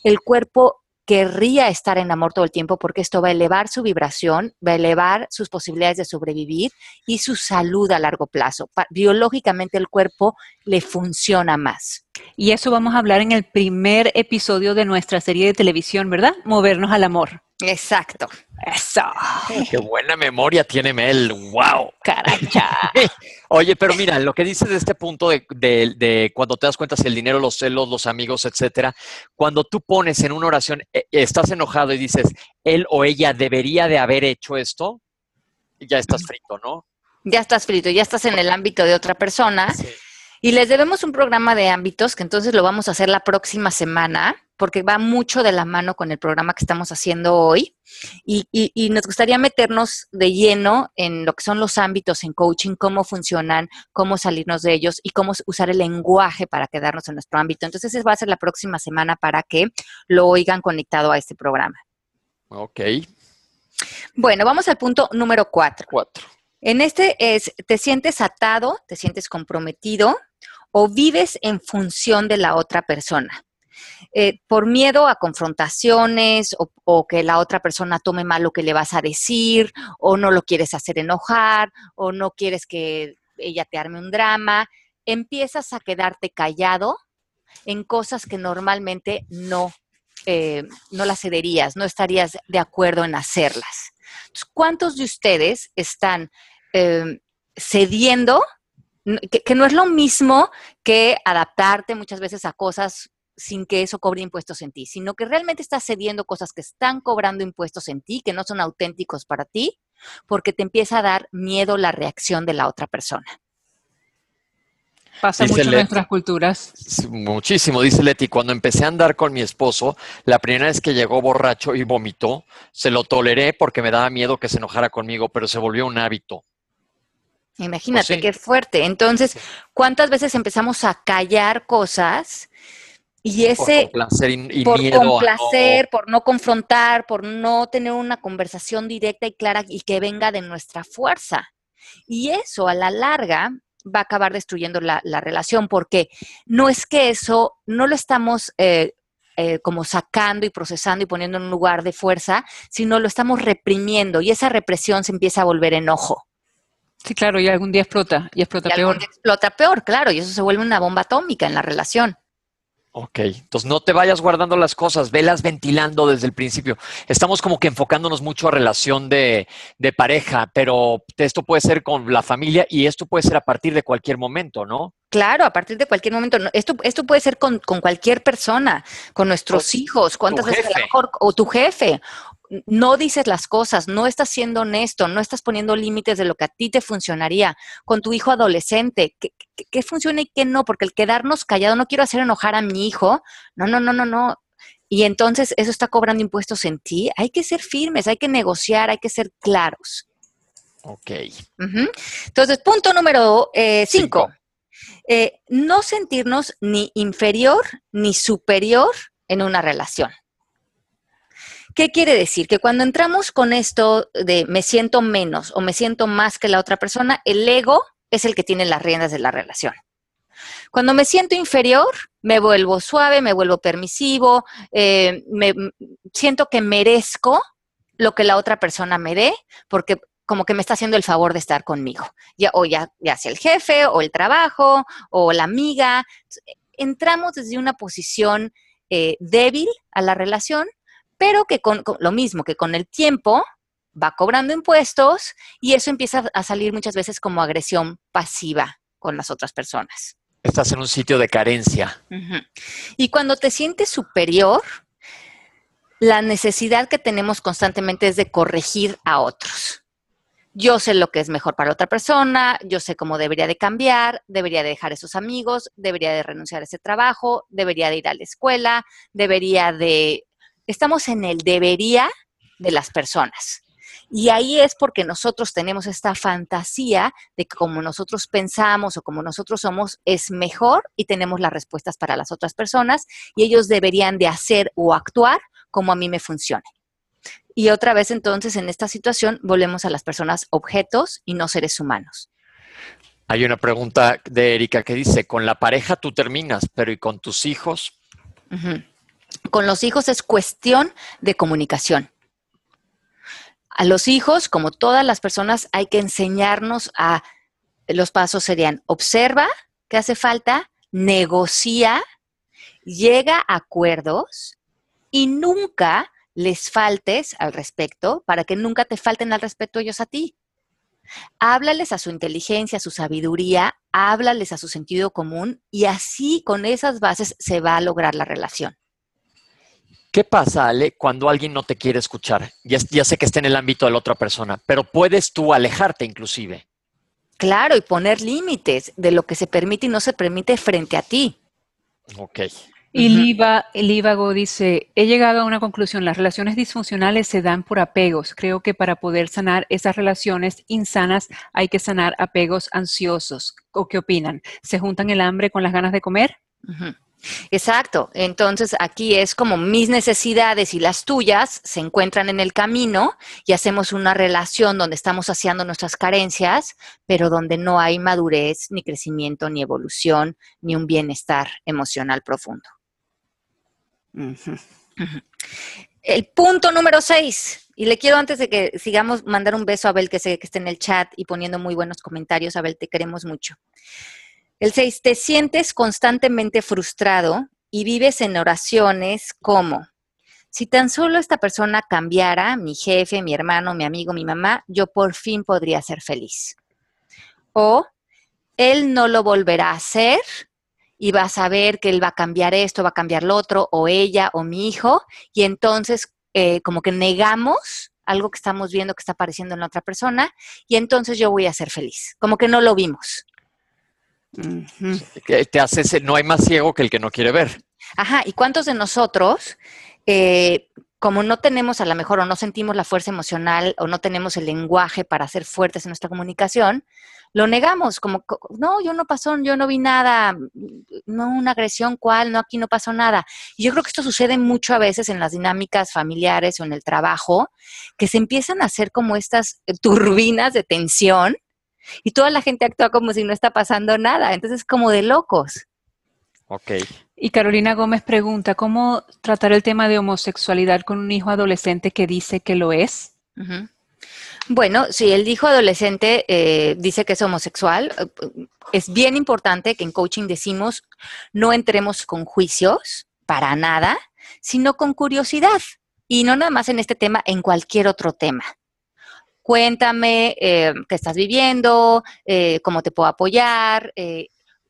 El cuerpo querría estar en amor todo el tiempo porque esto va a elevar su vibración, va a elevar sus posibilidades de sobrevivir y su salud a largo plazo. Biológicamente el cuerpo le funciona más. Y eso vamos a hablar en el primer episodio de nuestra serie de televisión, ¿verdad? Movernos al amor. Exacto. Eso. Qué buena memoria tiene Mel. ¡Wow! Caracha. Oye, pero mira, lo que dices de este punto de, de, de, cuando te das cuenta si el dinero, los celos, los amigos, etcétera, cuando tú pones en una oración, eh, estás enojado y dices, él o ella debería de haber hecho esto, ya estás frito, ¿no? Ya estás frito, ya estás en el ámbito de otra persona. Sí. Y les debemos un programa de ámbitos que entonces lo vamos a hacer la próxima semana, porque va mucho de la mano con el programa que estamos haciendo hoy. Y, y, y, nos gustaría meternos de lleno en lo que son los ámbitos en coaching, cómo funcionan, cómo salirnos de ellos y cómo usar el lenguaje para quedarnos en nuestro ámbito. Entonces, ese va a ser la próxima semana para que lo oigan conectado a este programa. Ok. Bueno, vamos al punto número cuatro. Cuatro. En este es, te sientes atado, te sientes comprometido, o vives en función de la otra persona. Eh, por miedo a confrontaciones o, que la otra persona tome mal lo que le vas a decir, o no lo quieres hacer enojar, o no quieres que ella te arme un drama, empiezas a quedarte callado en cosas que normalmente no, eh, no las cederías, no estarías de acuerdo en hacerlas. ¿Cuántos de ustedes están eh, cediendo que, que, no es lo mismo que adaptarte muchas veces a cosas sin que eso cobre impuestos en ti, sino que realmente estás cediendo cosas que están cobrando impuestos en ti, que no son auténticos para ti, porque te empieza a dar miedo la reacción de la otra persona. Pasa Dice mucho en nuestras culturas. Muchísimo, dice Leti. Cuando empecé a andar con mi esposo, la primera vez que llegó borracho y vomitó, se lo toleré porque me daba miedo que se enojara conmigo, pero se volvió un hábito. Imagínate Pues sí. qué fuerte. Entonces, ¿cuántas veces empezamos a callar cosas y Por ese complacer y, y por miedo a no- complacer, por no confrontar, por no tener una conversación directa y clara y que venga de nuestra fuerza? Y eso a la larga va a acabar destruyendo la, la relación porque no es que eso no lo estamos eh, eh, como sacando y procesando y poniendo en un lugar de fuerza, sino lo estamos reprimiendo y esa represión se empieza a volver enojo. Sí, claro, y algún día explota, y explota Y algún peor. día explota peor, claro, y eso se vuelve una bomba atómica en la relación. Ok, entonces no te vayas guardando las cosas, velas ventilando desde el principio. Estamos como que enfocándonos mucho a relación de, de pareja, pero esto puede ser con la familia y esto puede ser a partir de cualquier momento, ¿no? Claro, a partir de cualquier momento. No, Esto, esto puede ser con, con cualquier persona, con nuestros O hijos, cuántas veces a lo jefe. mejor, o tu jefe. No dices las cosas, no estás siendo honesto, no estás poniendo límites de lo que a ti te funcionaría. Con tu hijo adolescente, ¿qué, qué- qué funciona y qué no? Porque el quedarnos callado, no quiero hacer enojar a mi hijo. No, no, no, no, no. Y entonces eso está cobrando impuestos en ti. Hay que ser firmes, hay que negociar, hay que ser claros. Ok. Entonces, punto número eh, cinco. Cinco. Eh, no sentirnos ni inferior ni superior en una relación. ¿Qué quiere decir? Que cuando entramos con esto de me siento menos o me siento más que la otra persona, el ego es el que tiene las riendas de la relación. Cuando me siento inferior, me vuelvo suave, me vuelvo permisivo, eh, me, siento que merezco lo que la otra persona me dé, porque como que me está haciendo el favor de estar conmigo. Ya, o ya, ya sea el jefe, o el trabajo, o la amiga. Entramos desde una posición eh, débil a la relación, pero que con, con lo mismo, que con el tiempo va cobrando impuestos y eso empieza a salir muchas veces como agresión pasiva con las otras personas. Estás en un sitio de carencia. Y cuando te sientes superior, la necesidad que tenemos constantemente es de corregir a otros. Yo sé lo que es mejor para otra persona, yo sé cómo debería de cambiar, debería de dejar esos amigos, debería de renunciar a ese trabajo, debería de ir a la escuela, debería de... Estamos en el debería de las personas. Y ahí es porque nosotros tenemos esta fantasía de que como nosotros pensamos o como nosotros somos es mejor y tenemos las respuestas para las otras personas y ellos deberían de hacer o actuar como a mí me funcione. Y otra vez entonces en esta situación volvemos a las personas objetos y no seres humanos. Hay una pregunta de Erika que dice, con la pareja tú terminas, pero ¿y con tus hijos? Con los hijos es cuestión de comunicación. A los hijos, como todas las personas, hay que enseñarnos a, los pasos serían, observa qué hace falta, negocia, llega a acuerdos y nunca les faltes al respecto para que nunca te falten al respeto ellos a ti. Háblales a su inteligencia, a su sabiduría, háblales a su sentido común y así con esas bases se va a lograr la relación. ¿Qué pasa, Ale, cuando alguien no te quiere escuchar? Ya, ya sé que está en el ámbito de la otra persona, pero puedes tú alejarte inclusive. Claro, y poner límites de lo que se permite y no se permite frente a ti. Ok. Y. Liva, Lívago dice, he llegado a una conclusión, las relaciones disfuncionales se dan por apegos. Creo que para poder sanar esas relaciones insanas hay que sanar apegos ansiosos. ¿O qué opinan? ¿Se juntan el hambre con las ganas de comer? Exacto. Entonces aquí es como mis necesidades y las tuyas se encuentran en el camino y hacemos una relación donde estamos saciando nuestras carencias, pero donde no hay madurez, ni crecimiento, ni evolución, ni un bienestar emocional profundo. El punto número seis, y le quiero antes de que sigamos mandar un beso a Abel que sé que está en el chat y poniendo muy buenos comentarios. Abel, te queremos mucho. El seis, te sientes constantemente frustrado y vives en oraciones como, si tan solo esta persona cambiara, mi jefe, mi hermano, mi amigo, mi mamá, yo por fin podría ser feliz. O, él no lo volverá a hacer y va a saber que él va a cambiar esto, va a cambiar lo otro, o ella, o mi hijo, y entonces eh, como que negamos algo que estamos viendo que está apareciendo en la otra persona, y entonces yo voy a ser feliz, como que no lo vimos. Te hace, no hay más ciego que el que no quiere ver. Ajá, ¿y cuántos de nosotros, eh, como no tenemos a lo mejor o no sentimos la fuerza emocional o no tenemos el lenguaje para ser fuertes en nuestra comunicación, lo negamos, como, no, yo no pasó, yo no vi nada, no una agresión, ¿cuál? No, aquí no pasó nada. Y yo creo que esto sucede mucho a veces en las dinámicas familiares o en el trabajo, que se empiezan a hacer como estas turbinas de tensión y toda la gente actúa como si no está pasando nada. Entonces, como de locos. Ok. Y Carolina Gómez pregunta, ¿cómo tratar el tema de homosexualidad con un hijo adolescente que dice que lo es? Bueno, si el hijo adolescente eh, dice que es homosexual, eh, es bien importante que en coaching decimos no entremos con juicios para nada, sino con curiosidad. Y no nada más en este tema, en cualquier otro tema. Cuéntame eh, qué estás viviendo, cómo te puedo apoyar.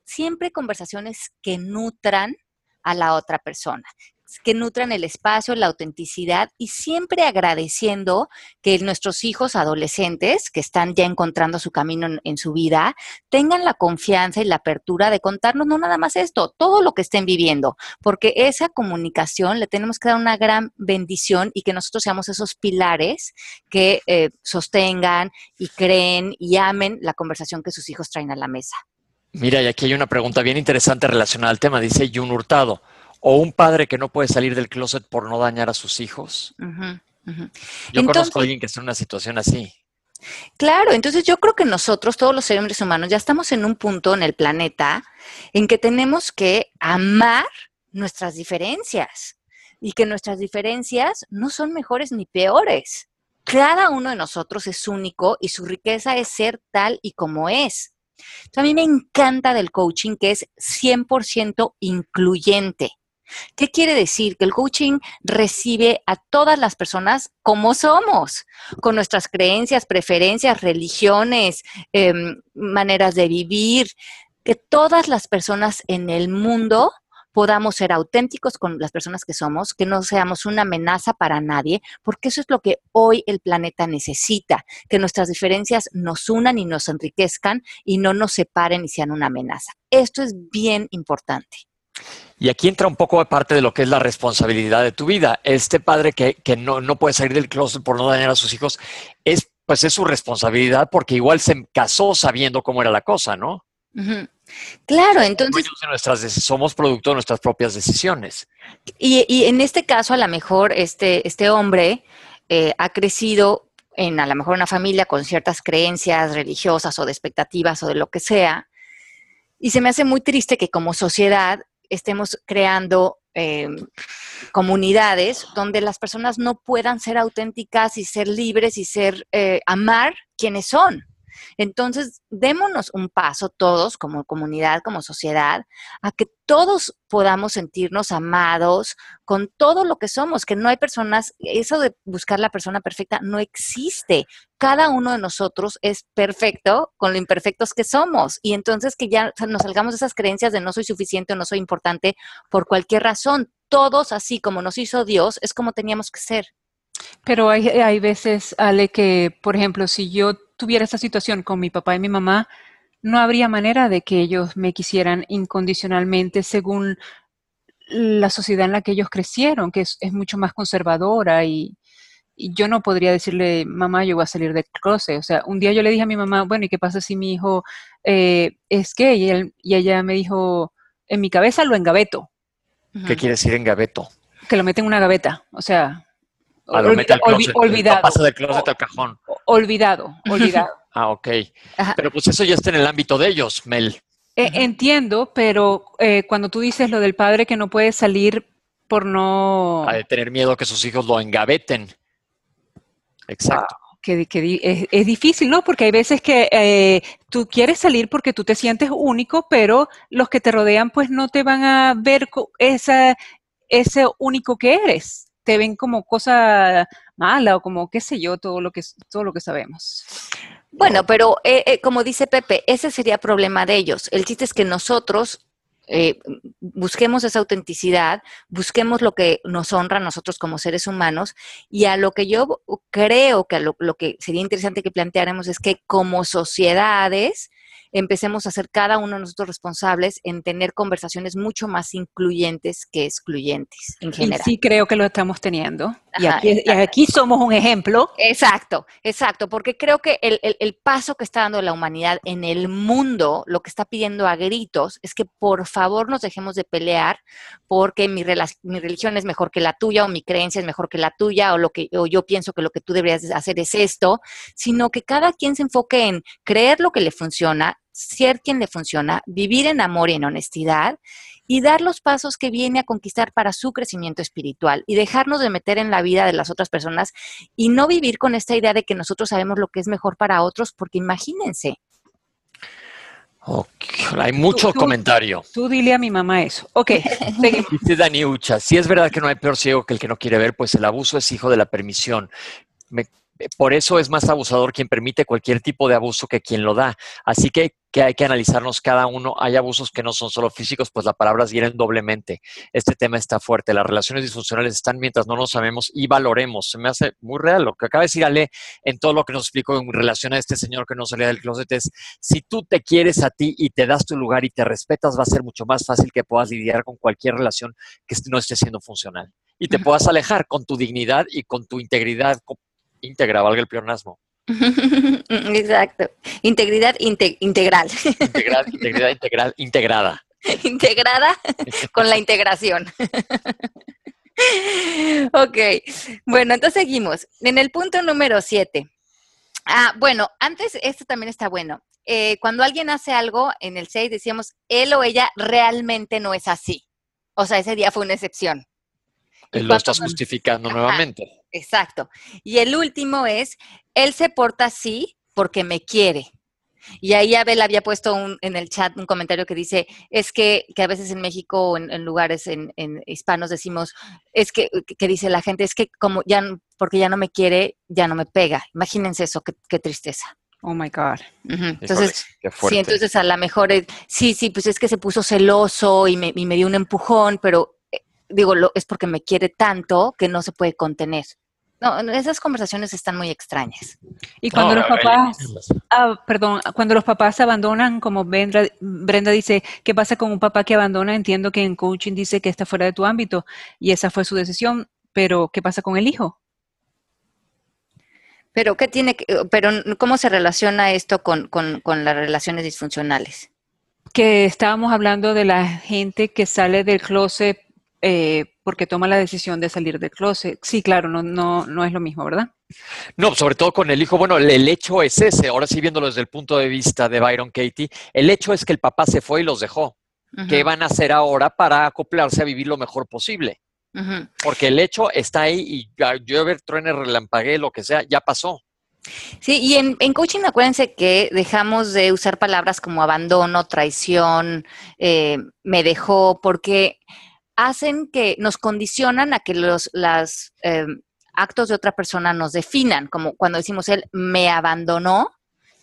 siempre conversaciones que nutran a la otra persona que nutran el espacio, la autenticidad y siempre agradeciendo que nuestros hijos adolescentes que están ya encontrando su camino en, su vida tengan la confianza y la apertura de contarnos no nada más esto, todo lo que estén viviendo, porque esa comunicación le tenemos que dar una gran bendición y que nosotros seamos esos pilares que eh, sostengan y creen y amen la conversación que sus hijos traen a la mesa. Mira, y aquí hay una pregunta bien interesante relacionada al tema. Dice Jun Hurtado, o un padre que no puede salir del closet por no dañar a sus hijos. Yo conozco a alguien que está en una situación así. Claro, entonces yo creo que nosotros, todos los seres humanos, ya estamos en un punto en el planeta en que tenemos que amar nuestras diferencias y que nuestras diferencias no son mejores ni peores. Cada uno de nosotros es único y su riqueza es ser tal y como es. a mí me encanta del coaching que es 100% incluyente. ¿Qué quiere decir? Que el coaching recibe a todas las personas como somos, con nuestras creencias, preferencias, religiones, em, maneras de vivir, que todas las personas en el mundo podamos ser auténticos con las personas que somos, que no seamos una amenaza para nadie, porque eso es lo que hoy el planeta necesita, que nuestras diferencias nos unan y nos enriquezcan y no nos separen y sean una amenaza. Esto es bien importante. Y aquí entra un poco de parte de lo que es la responsabilidad de tu vida. Este padre que, no, no, puede salir del closet por no dañar a sus hijos, es, pues es su responsabilidad porque igual se casó sabiendo cómo era la cosa, ¿no? Claro, entonces... nuestras, somos producto de nuestras propias decisiones. Y, en este caso, a lo mejor este, este hombre eh, ha crecido en a lo mejor una familia con ciertas creencias religiosas o de expectativas o de lo que sea. Y se me hace muy triste que como sociedad estemos creando eh, comunidades donde las personas no puedan ser auténticas y ser libres y ser eh, amar quienes son. Entonces, démonos un paso todos como comunidad, como sociedad, a que todos podamos sentirnos amados con todo lo que somos, que no hay personas, eso de buscar la persona perfecta no existe. Cada uno de nosotros es perfecto con lo imperfectos que somos. Y entonces que ya nos salgamos de esas creencias de no soy suficiente o no soy importante por cualquier razón. Todos así como nos hizo Dios, es como teníamos que ser. Pero hay, hay veces, Ale, que, por ejemplo, si yo tuviera esa situación con mi papá y mi mamá, no habría manera de que ellos me quisieran incondicionalmente según la sociedad en la que ellos crecieron, que es, mucho más conservadora y, yo no podría decirle, mamá, yo voy a salir del closet. O sea, un día yo le dije a mi mamá, bueno, ¿y qué pasa si mi hijo eh, es gay? Y, y, ella me dijo, en mi cabeza lo engaveto. ¿Qué quiere decir engaveto? Que lo mete en una gaveta. O sea, olvidado. pasa del closet al cajón. Olvidado, olvidado. ah, ok. Pero pues eso ya está en el ámbito de ellos, Mel. Eh, entiendo, pero eh, cuando tú dices lo del padre que no puede salir por no... A tener miedo que sus hijos lo engaveten. Exacto. que, es, difícil, ¿no? Porque hay veces que eh, tú quieres salir porque tú te sientes único, pero los que te rodean pues no te van a ver esa, ese único que eres te ven como cosa mala o como qué sé yo, todo lo que, todo lo que sabemos. Bueno, pero eh, eh, como dice Pepe, ese sería problema de ellos. El chiste es que nosotros eh, busquemos esa autenticidad, busquemos lo que nos honra a nosotros como seres humanos y a lo que yo creo que lo, lo que sería interesante que planteáramos es que como sociedades empecemos a ser cada uno de nosotros responsables en tener conversaciones mucho más incluyentes que excluyentes en general. Y sí creo que lo estamos teniendo. y, aquí, somos un ejemplo. Exacto, exacto, porque creo que el, el, paso que está dando la humanidad en el mundo, lo que está pidiendo a gritos, es que por favor nos dejemos de pelear porque mi, mi religión es mejor que la tuya o mi creencia es mejor que la tuya o, lo que, o yo pienso que lo que tú deberías hacer es esto, sino que cada quien se enfoque en creer lo que le funciona, ser quien le funciona, vivir en amor y en honestidad y dar los pasos que viene a conquistar para su crecimiento espiritual y dejarnos de meter en la vida de las otras personas y no vivir con esta idea de que nosotros sabemos lo que es mejor para otros, porque imagínense. hay mucho comentario. Tú dile a mi mamá eso. Ok, Dice Dani Ucha, si es verdad que no hay peor ciego que el que no quiere ver, pues el abuso es hijo de la permisión. Me por eso es más abusador quien permite cualquier tipo de abuso que quien lo da. Así que, que, hay que analizarnos cada uno. Hay abusos que no son solo físicos, pues las palabras hieren doblemente. Este tema está fuerte. Las relaciones disfuncionales están mientras no lo sabemos y valoremos. Se me hace muy real lo que acaba de decir Ale en todo lo que nos explicó en relación a este señor que no salía del closet. Es, si tú te quieres a ti y te das tu lugar y te respetas, va a ser mucho más fácil que puedas lidiar con cualquier relación que no esté siendo funcional. Y te puedas alejar con tu dignidad y con tu integridad íntegra, valga el pleonasmo. Exacto. Integridad integral. Integral, integridad integral, integrada. Integrada con la integración. ok, bueno, entonces seguimos. En el punto número siete. Ah, bueno, antes, esto también está bueno. Eh, cuando alguien hace algo, en el 6 decíamos, él o ella realmente no es así. O sea, ese día fue una excepción. Lo estás justificando nuevamente. Exacto. Y el último es, él se porta así porque me quiere. Y ahí Abel había puesto en el chat un comentario que dice, es que, que a veces en México o en, lugares en, hispanos decimos, es que, que dice la gente, es que como ya, porque ya no me quiere, ya no me pega. Imagínense eso, qué, tristeza. Oh my God. Entonces, sí, entonces a lo mejor, sí, sí, pues es que se puso celoso y me, y me dio un empujón, pero digo, lo, es porque me quiere tanto que no se puede contener. No, esas conversaciones están muy extrañas. Y cuando los papás, ah, perdón, cuando los papás abandonan, como Brenda, Brenda, dice, ¿qué pasa con un papá que abandona? Entiendo que en coaching dice que está fuera de tu ámbito y esa fue su decisión, pero ¿qué pasa con el hijo? Pero qué tiene, pero cómo se relaciona esto con, con, con las relaciones disfuncionales? Que estábamos hablando de la gente que sale del closet eh, porque toma la decisión de salir del closet. Sí, claro, no, no, no es lo mismo, ¿verdad? No, sobre todo con el hijo. Bueno, el hecho es ese. Ahora sí, viéndolo desde el punto de vista de Byron Katie, el hecho es que el papá se fue y los dejó. ¿Qué van a hacer ahora para acoplarse a vivir lo mejor posible? Porque el hecho está ahí y llueve, truene, relampaguee, lo que sea, ya pasó. Sí, y en, en, coaching acuérdense que dejamos de usar palabras como abandono, traición, eh, me dejó, porque hacen que nos condicionan a que los eh, actos de otra persona nos definan, como cuando decimos él me abandonó,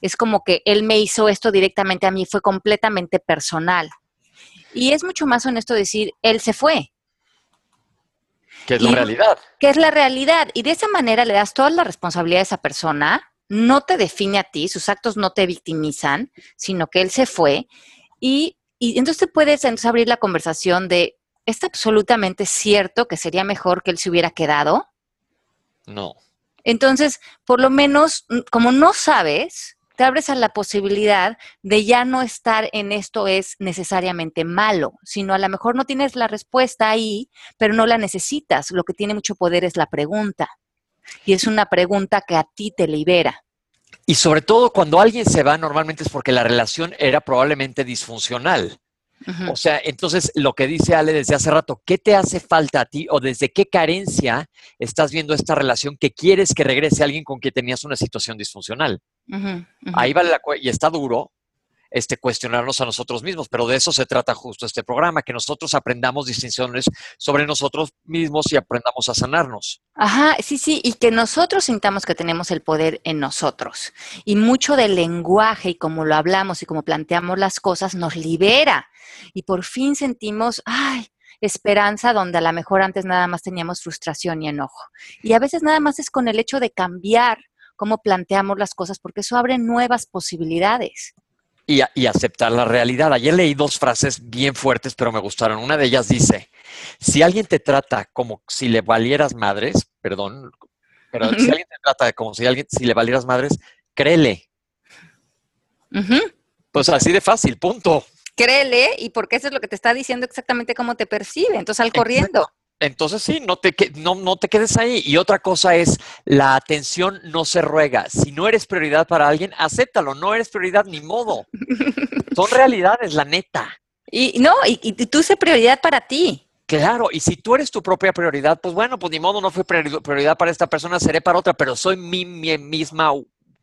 es como que él me hizo esto directamente a mí, fue completamente personal. Y es mucho más honesto decir, él se fue. Que es la realidad. Que es la realidad. Y de esa manera le das toda la responsabilidad a esa persona, no te define a ti, sus actos no te victimizan, sino que él se fue. Y, y entonces puedes entonces abrir la conversación de, ¿es absolutamente cierto que sería mejor que él se hubiera quedado? No. Entonces, por lo menos, como no sabes, te abres a la posibilidad de ya no estar en esto es necesariamente malo, sino a lo mejor no tienes la respuesta ahí, pero no la necesitas. Lo que tiene mucho poder es la pregunta. Y es una pregunta que a ti te libera. Y sobre todo cuando alguien se va, normalmente es porque la relación era probablemente disfuncional. O sea, entonces lo que dice Ale desde hace rato, ¿qué te hace falta a ti o desde qué carencia estás viendo esta relación que quieres que regrese alguien con quien tenías una situación disfuncional? Ahí vale la y está duro, este, cuestionarnos a nosotros mismos, pero de eso se trata justo este programa, que nosotros aprendamos distinciones sobre nosotros mismos y aprendamos a sanarnos. Ajá, sí, sí, y que nosotros sintamos que tenemos el poder en nosotros. Y mucho del lenguaje y como lo hablamos y como planteamos las cosas nos libera. Y por fin sentimos, ay, esperanza donde a lo mejor antes nada más teníamos frustración y enojo. Y a veces nada más es con el hecho de cambiar cómo planteamos las cosas, porque eso abre nuevas posibilidades. Y, y, aceptar la realidad. Ayer leí dos frases bien fuertes, pero me gustaron. Una de ellas dice, si alguien te trata como si le valieras madres, perdón, pero si alguien te trata como si alguien si le valieras madres, créele. Pues así de fácil, punto. Créele, y porque eso es lo que te está diciendo exactamente cómo te percibe. Entonces, al corriendo. Entonces sí, no te, no, no te quedes ahí. Y otra cosa es, la atención no se ruega. Si no eres prioridad para alguien, acéptalo. No eres prioridad ni modo. Son realidades, la neta. Y no, y, y tú sé prioridad para ti. Claro, y si tú eres tu propia prioridad, pues bueno, pues ni modo, no fue prioridad para esta persona, seré para otra, pero soy mi, mi misma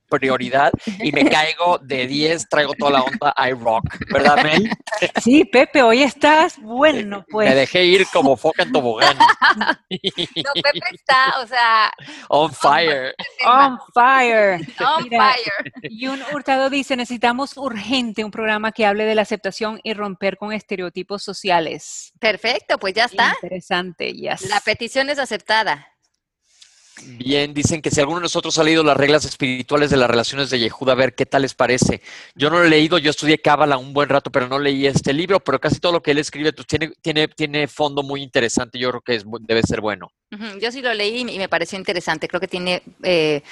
prioridad y me caigo de 10, traigo toda la onda I rock, ¿verdad, Mel? Sí, Pepe, hoy estás bueno, pues. Me dejé ir como foca en tobogán. No, Pepe está, o sea... On fire. On fire. On fire. Y un hurtado dice, necesitamos urgente un programa que hable de la aceptación y romper con estereotipos sociales. Perfecto, pues ya está. Interesante, ya. La petición es aceptada. Bien, dicen que si alguno de nosotros ha leído las reglas espirituales de las relaciones de Yehuda, a ver qué tal les parece. Yo no lo he leído, yo estudié Cábala un buen rato, pero no leí este libro, pero casi todo lo que él escribe pues, tiene, tiene, tiene fondo muy interesante, yo creo que es, debe ser bueno. Yo sí lo leí y me pareció interesante, creo que tiene eh,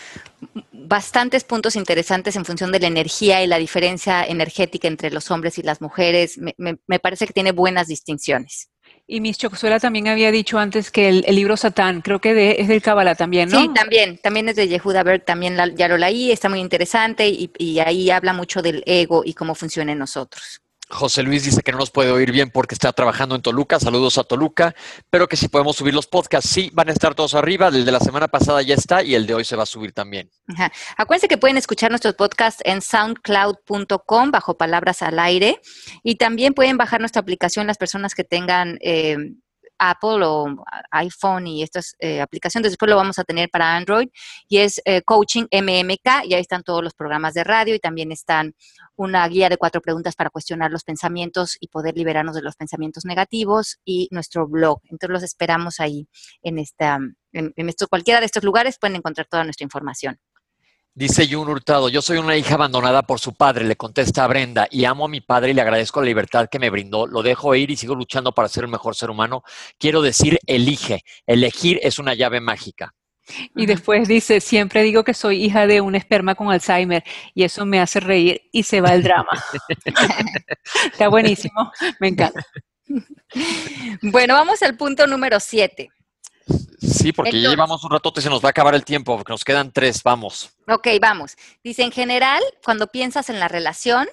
bastantes puntos interesantes en función de la energía y la diferencia energética entre los hombres y las mujeres, me, me parece que tiene buenas distinciones. Y Miss Chocosuela también había dicho antes que el, libro Satán, creo que es del Kabbalah también, ¿no? Sí, también, también es de Yehuda Berg, también ya lo leí, está muy interesante y ahí habla mucho del ego y cómo funciona en nosotros. José Luis dice que no nos puede oír bien porque está trabajando en Toluca. Saludos a Toluca. Pero que si podemos subir los podcasts, sí, van a estar todos arriba. El de la semana pasada ya está y el de hoy se va a subir también. Ajá. Acuérdense que pueden escuchar nuestros podcasts en soundcloud.com bajo palabras al aire. Y también pueden bajar nuestra aplicación las personas que tengan eh, Apple o iPhone y estas eh, aplicaciones. Después lo vamos a tener para Android y es eh, Coaching MMK y ahí están todos los programas de radio y también están una guía de cuatro preguntas para cuestionar los pensamientos y poder liberarnos de los pensamientos negativos y nuestro blog. Entonces los esperamos ahí en esta, en, en cualquiera de estos lugares pueden encontrar toda nuestra información. Dice Jun Hurtado, yo soy una hija abandonada por su padre, le contesta a Brenda, y amo a mi padre y le agradezco la libertad que me brindó. Lo dejo ir y sigo luchando para ser un mejor ser humano. Quiero decir, elige. Elegir es una llave mágica. Y después dice, siempre digo que soy hija de un esperma con Alzheimer y eso me hace reír y se va el drama. Está buenísimo, me encanta. Bueno, vamos al punto número siete. Sí, porque Entonces, ya llevamos un rato y se nos va a acabar el tiempo, porque nos quedan tres, vamos. Ok, vamos. Dice, en general, cuando piensas en la relación,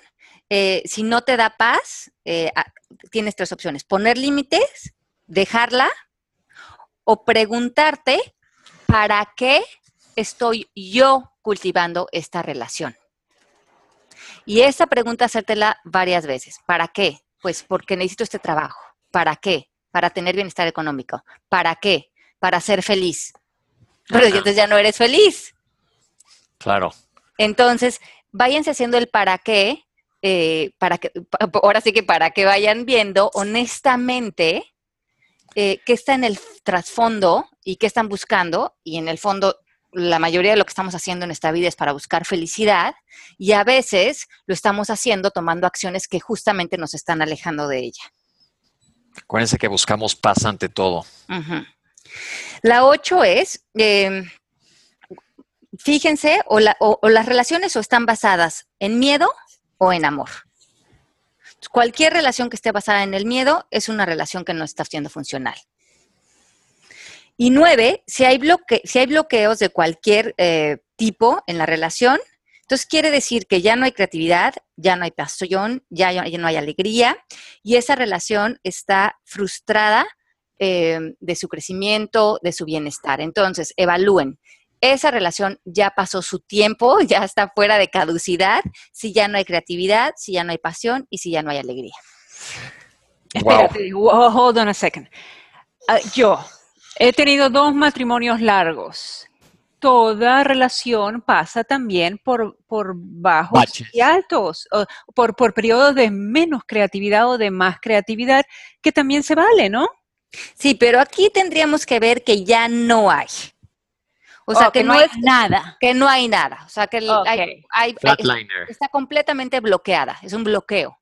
eh, si no te da paz, eh, tienes tres opciones. Poner límites, dejarla o preguntarte, ¿para qué estoy yo cultivando esta relación? Y esa pregunta hacértela varias veces. ¿Para qué? Pues porque necesito este trabajo. ¿Para qué? Para tener bienestar económico. ¿Para qué? Para ser feliz. Pero entonces ya no eres feliz. Claro. Entonces, váyanse haciendo el para qué, eh, para que, ahora sí que para que vayan viendo honestamente eh, qué está en el trasfondo y qué están buscando. Y en el fondo, la mayoría de lo que estamos haciendo en esta vida es para buscar felicidad y a veces lo estamos haciendo tomando acciones que justamente nos están alejando de ella. Acuérdense que buscamos paz ante todo. Uh la ocho es, eh, fíjense, o, la, o, o, las relaciones o están basadas en miedo o en amor. Cualquier relación que esté basada en el miedo es una relación que no está siendo funcional. Y nueve, si hay, bloqueos de cualquier eh, tipo en la relación, entonces quiere decir que ya no hay creatividad, ya no hay pasión, ya no hay alegría y esa relación está frustrada eh, de su crecimiento, de su bienestar. Entonces, evalúen. Esa relación ya pasó su tiempo, ya está fuera de caducidad, si ya no hay creatividad, si ya no hay pasión y si ya no hay alegría. Wow. Espérate, hold on a second. Uh, yo he tenido dos matrimonios largos. Toda relación pasa también por, por bajos Baches. y altos, o por, por periodos de menos creatividad o de más creatividad, que también se vale, ¿no? Sí, pero aquí tendríamos que ver que ya no hay. O sea, Oh, que, no, hay es nada. que no hay nada. O sea, que hay- hay- está completamente bloqueada. Es un bloqueo.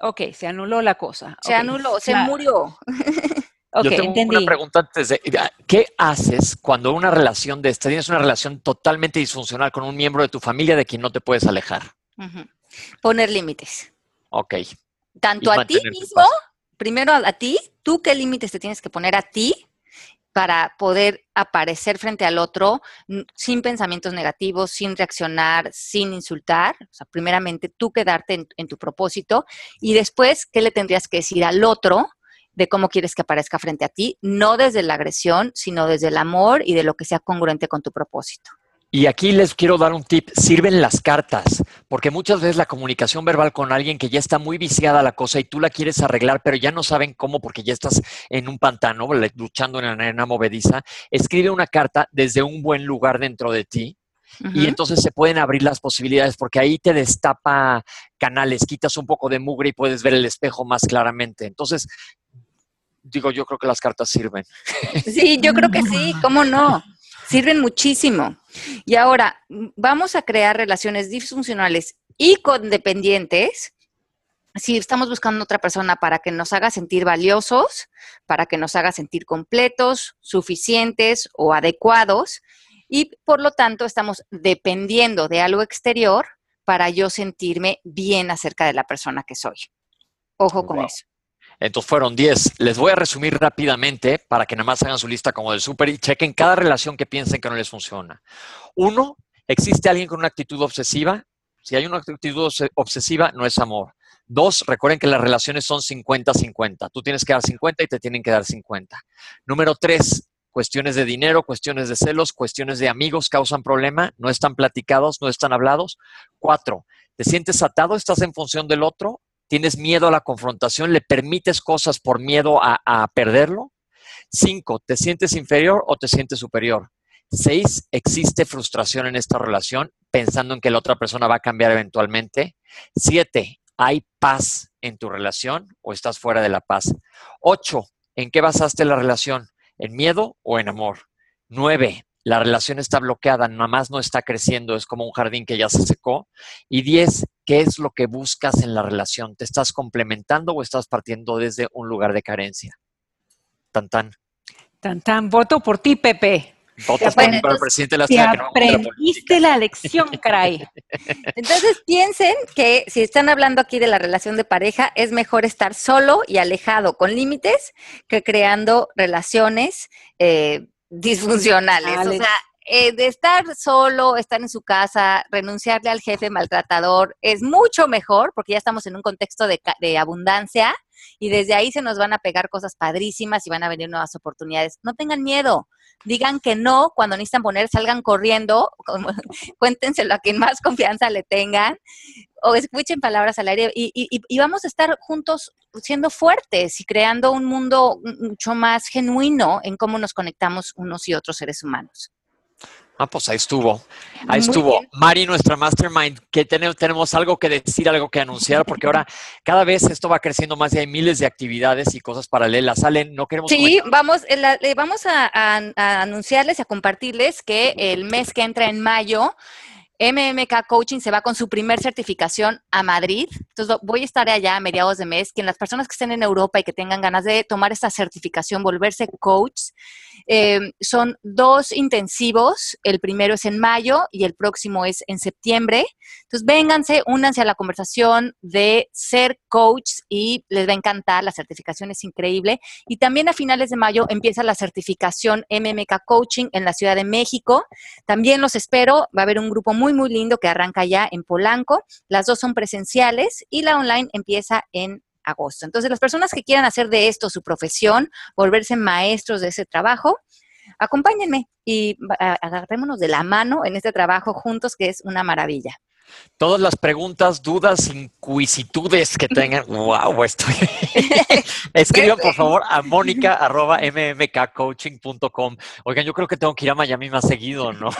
Ok, se anuló la cosa. Se anuló, se claro. murió. Ok, Yo tengo entendí. una pregunta antes de. ¿Qué haces cuando una relación de esta tienes una relación totalmente disfuncional con un miembro de tu familia de quien no te puedes alejar? Poner límites. Ok. Tanto Y a ti mismo, paz. Primero a, ti, tú qué límites te tienes que poner a ti para poder aparecer frente al otro sin pensamientos negativos, sin reaccionar, sin insultar. O sea, primeramente tú quedarte en tu propósito y después, ¿qué le tendrías que decir al otro de cómo quieres que aparezca frente a ti? No desde la agresión, sino desde el amor y de lo que sea congruente con tu propósito. Y aquí les quiero dar un tip, sirven las cartas, porque muchas veces la comunicación verbal con alguien que ya está muy viciada a la cosa y tú la quieres arreglar, pero ya no saben cómo porque ya estás en un pantano, luchando en la arena movediza, escribe una carta desde un buen lugar dentro de ti y entonces se pueden abrir las posibilidades porque ahí te destapa canales, quitas un poco de mugre y puedes ver el espejo más claramente. Entonces, digo, yo creo que las cartas sirven. Sí, yo creo que sí, ¿cómo no? Sirven muchísimo. Y ahora, vamos a crear relaciones disfuncionales y codependientes si estamos buscando otra persona para que nos haga sentir valiosos, para que nos haga sentir completos, suficientes o adecuados, y por lo tanto estamos dependiendo de algo exterior para yo sentirme bien acerca de la persona que soy. Ojo con Wow. eso. Entonces fueron 10. Les voy a resumir rápidamente para que nada más hagan su lista como del súper y chequen cada relación que piensen que no les funciona. Uno, existe alguien con una actitud obsesiva. Si hay una actitud obse- obsesiva, no es amor. Dos, recuerden que las relaciones son 50-50. Tú tienes que dar 50 y te tienen que dar 50. Número tres, cuestiones de dinero, cuestiones de celos, cuestiones de amigos causan problema, no están platicados, no están hablados. Cuatro, te sientes atado, estás en función del otro, tienes miedo a la confrontación, le permites cosas por miedo a, perderlo. Cinco, te sientes inferior o te sientes superior. Seis, existe frustración en esta relación pensando en que la otra persona va a cambiar eventualmente. Siete, hay paz en tu relación o estás fuera de la paz. Ocho, ¿en qué basaste la relación? ¿En miedo o en amor? Nueve, la relación está bloqueada, nada más no está creciendo, es como un jardín que ya se secó. Y diez, ¿qué es lo que buscas en la relación? ¿Te estás complementando o estás partiendo desde un lugar de carencia? Tan tan. Tan, tan, voto por ti, Pepe. Votos Bueno, por- para el entonces, presidente de la Te la aprendiste la lección, caray. Entonces piensen que si están hablando aquí de la relación de pareja, es mejor estar solo y alejado con límites que creando relaciones eh, disfuncionales. O sea, eh, de estar solo, estar en su casa, renunciarle al jefe maltratador, es mucho mejor porque ya estamos en un contexto de, de abundancia y desde ahí se nos van a pegar cosas padrísimas y van a venir nuevas oportunidades. No tengan miedo. Digan que no cuando necesitan poner, salgan corriendo, cuéntenselo a quien más confianza le tengan o escuchen palabras al aire y vamos a estar juntos siendo fuertes y creando un mundo mucho más genuino en cómo nos conectamos unos y otros seres humanos. Ah, pues ahí estuvo. Ahí Muy estuvo. bien. Mari, nuestra mastermind, que tenemos, tenemos algo que decir, algo que anunciar, porque ahora cada vez esto va creciendo más y hay miles de actividades y cosas paralelas. Salen, no queremos Sí, comentar- vamos, eh, la- vamos a, a- a anunciarles y a compartirles que el mes que entra en mayo, MMK Coaching se va con su primer certificación a Madrid. Entonces vo- voy a estar allá a mediados de mes. Que las personas que estén en Europa y que tengan ganas de tomar esta certificación, volverse coach, eh, son dos intensivos. El primero es en mayo y el próximo es en septiembre. Entonces, vénganse, únanse a la conversación de ser coach y les va a encantar. La certificación es increíble. Y también a finales de mayo empieza la certificación MMK Coaching en la Ciudad de México. También los espero. Va a haber un grupo muy, muy lindo que arranca ya en Polanco. Las dos son presenciales y la online empieza en agosto. Entonces, las personas que quieran hacer de esto su profesión, volverse maestros de ese trabajo, acompáñenme y agarrémonos de la mano en este trabajo juntos, que es una maravilla. Todas las preguntas, dudas, inquisitudes que tengan. wow, estoy. Escriban por favor a mónica arroba mmkcoaching.com. Oigan, yo creo que tengo que ir a Miami más seguido, ¿no?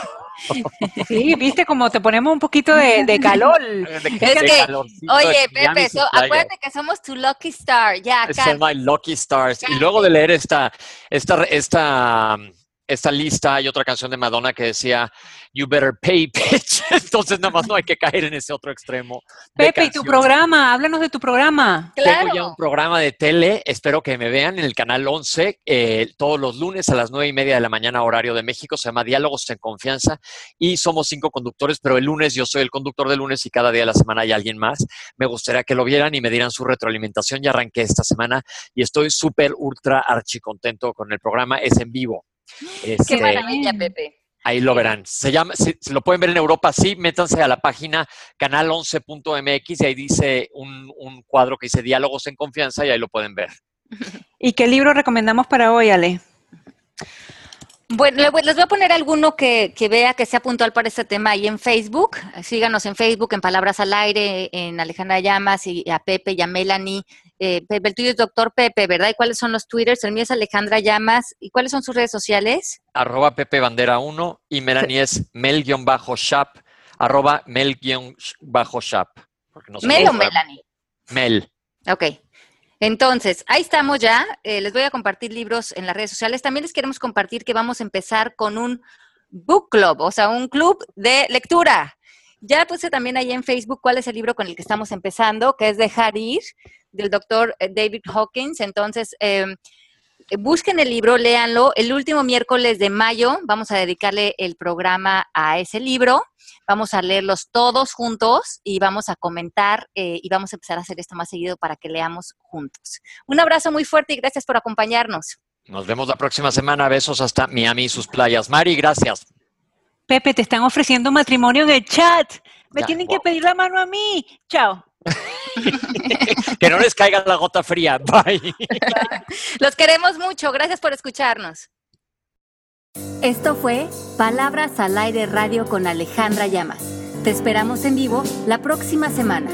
Sí, viste como te ponemos un poquito de, de calor. De- que, Oye, Pepe, so- acuérdate que somos tu lucky star. Ya, Son my lucky stars. Y luego de leer esta, esta, esta, esta lista hay otra canción de Madonna que decía You better pay, bitch. Entonces nada más no hay que caer en ese otro extremo. Pepe, y tu programa, háblanos de tu programa. Tengo ya un programa de tele, espero que me vean en el canal 11, eh, todos los lunes a las nueve y media de la mañana, horario de México, se llama Diálogos en Confianza y somos cinco conductores, pero el lunes yo soy el conductor del lunes y cada día de la semana hay alguien más. Me gustaría que lo vieran y me dieran su retroalimentación. Ya arranqué esta semana y estoy súper, ultra, archi contento con el programa, es en vivo. Qué Este, maravilla, Pepe. Ahí lo verán. Se llama, si, si lo pueden ver en Europa, sí, métanse a la página canal11.mx y ahí dice un, un cuadro que dice Diálogos en Confianza y ahí lo pueden ver. ¿Y qué libro recomendamos para hoy, Ale? Bueno, les voy a poner alguno que, que vea que sea puntual para este tema ahí en Facebook. Síganos en Facebook, en Palabras al Aire, en Alejandra Llamas y a Pepe y a Melanie. Eh, Pepe, el tuyo es Doctor Pepe, ¿verdad? ¿Y cuáles son los Twitters? El mío es Alejandra Llamas. ¿Y cuáles son sus redes sociales? Arroba Pepe Bandera 1 y Melanie es mel-shap, arroba mel-shap. no Mel me o. Melanie. Mel. Ok. Entonces, ahí estamos ya. Eh, les voy a compartir libros en las redes sociales. También les queremos compartir que vamos a empezar con un book club, o sea, un club de lectura. Ya puse también ahí en Facebook cuál es el libro con el que estamos empezando, que es Dejar ir, del doctor eh, David Hawkins. Entonces, eh, busquen el libro, léanlo. El último miércoles de mayo vamos a dedicarle el programa a ese libro. Vamos a leerlos todos juntos y vamos a comentar eh, y vamos a empezar a hacer esto más seguido para que leamos juntos. Un abrazo muy fuerte y gracias por acompañarnos. Nos vemos la próxima semana. Besos hasta Miami y sus playas. Mari, gracias. Pepe, te están ofreciendo matrimonio en el chat. Me Ya, tienen wow. que pedir la mano a mí. Chao. Que no les caiga la gota fría. Bye. Los queremos mucho. Gracias por escucharnos. Esto fue Palabras al Aire Radio con Alejandra Llamas. Te esperamos en vivo la próxima semana.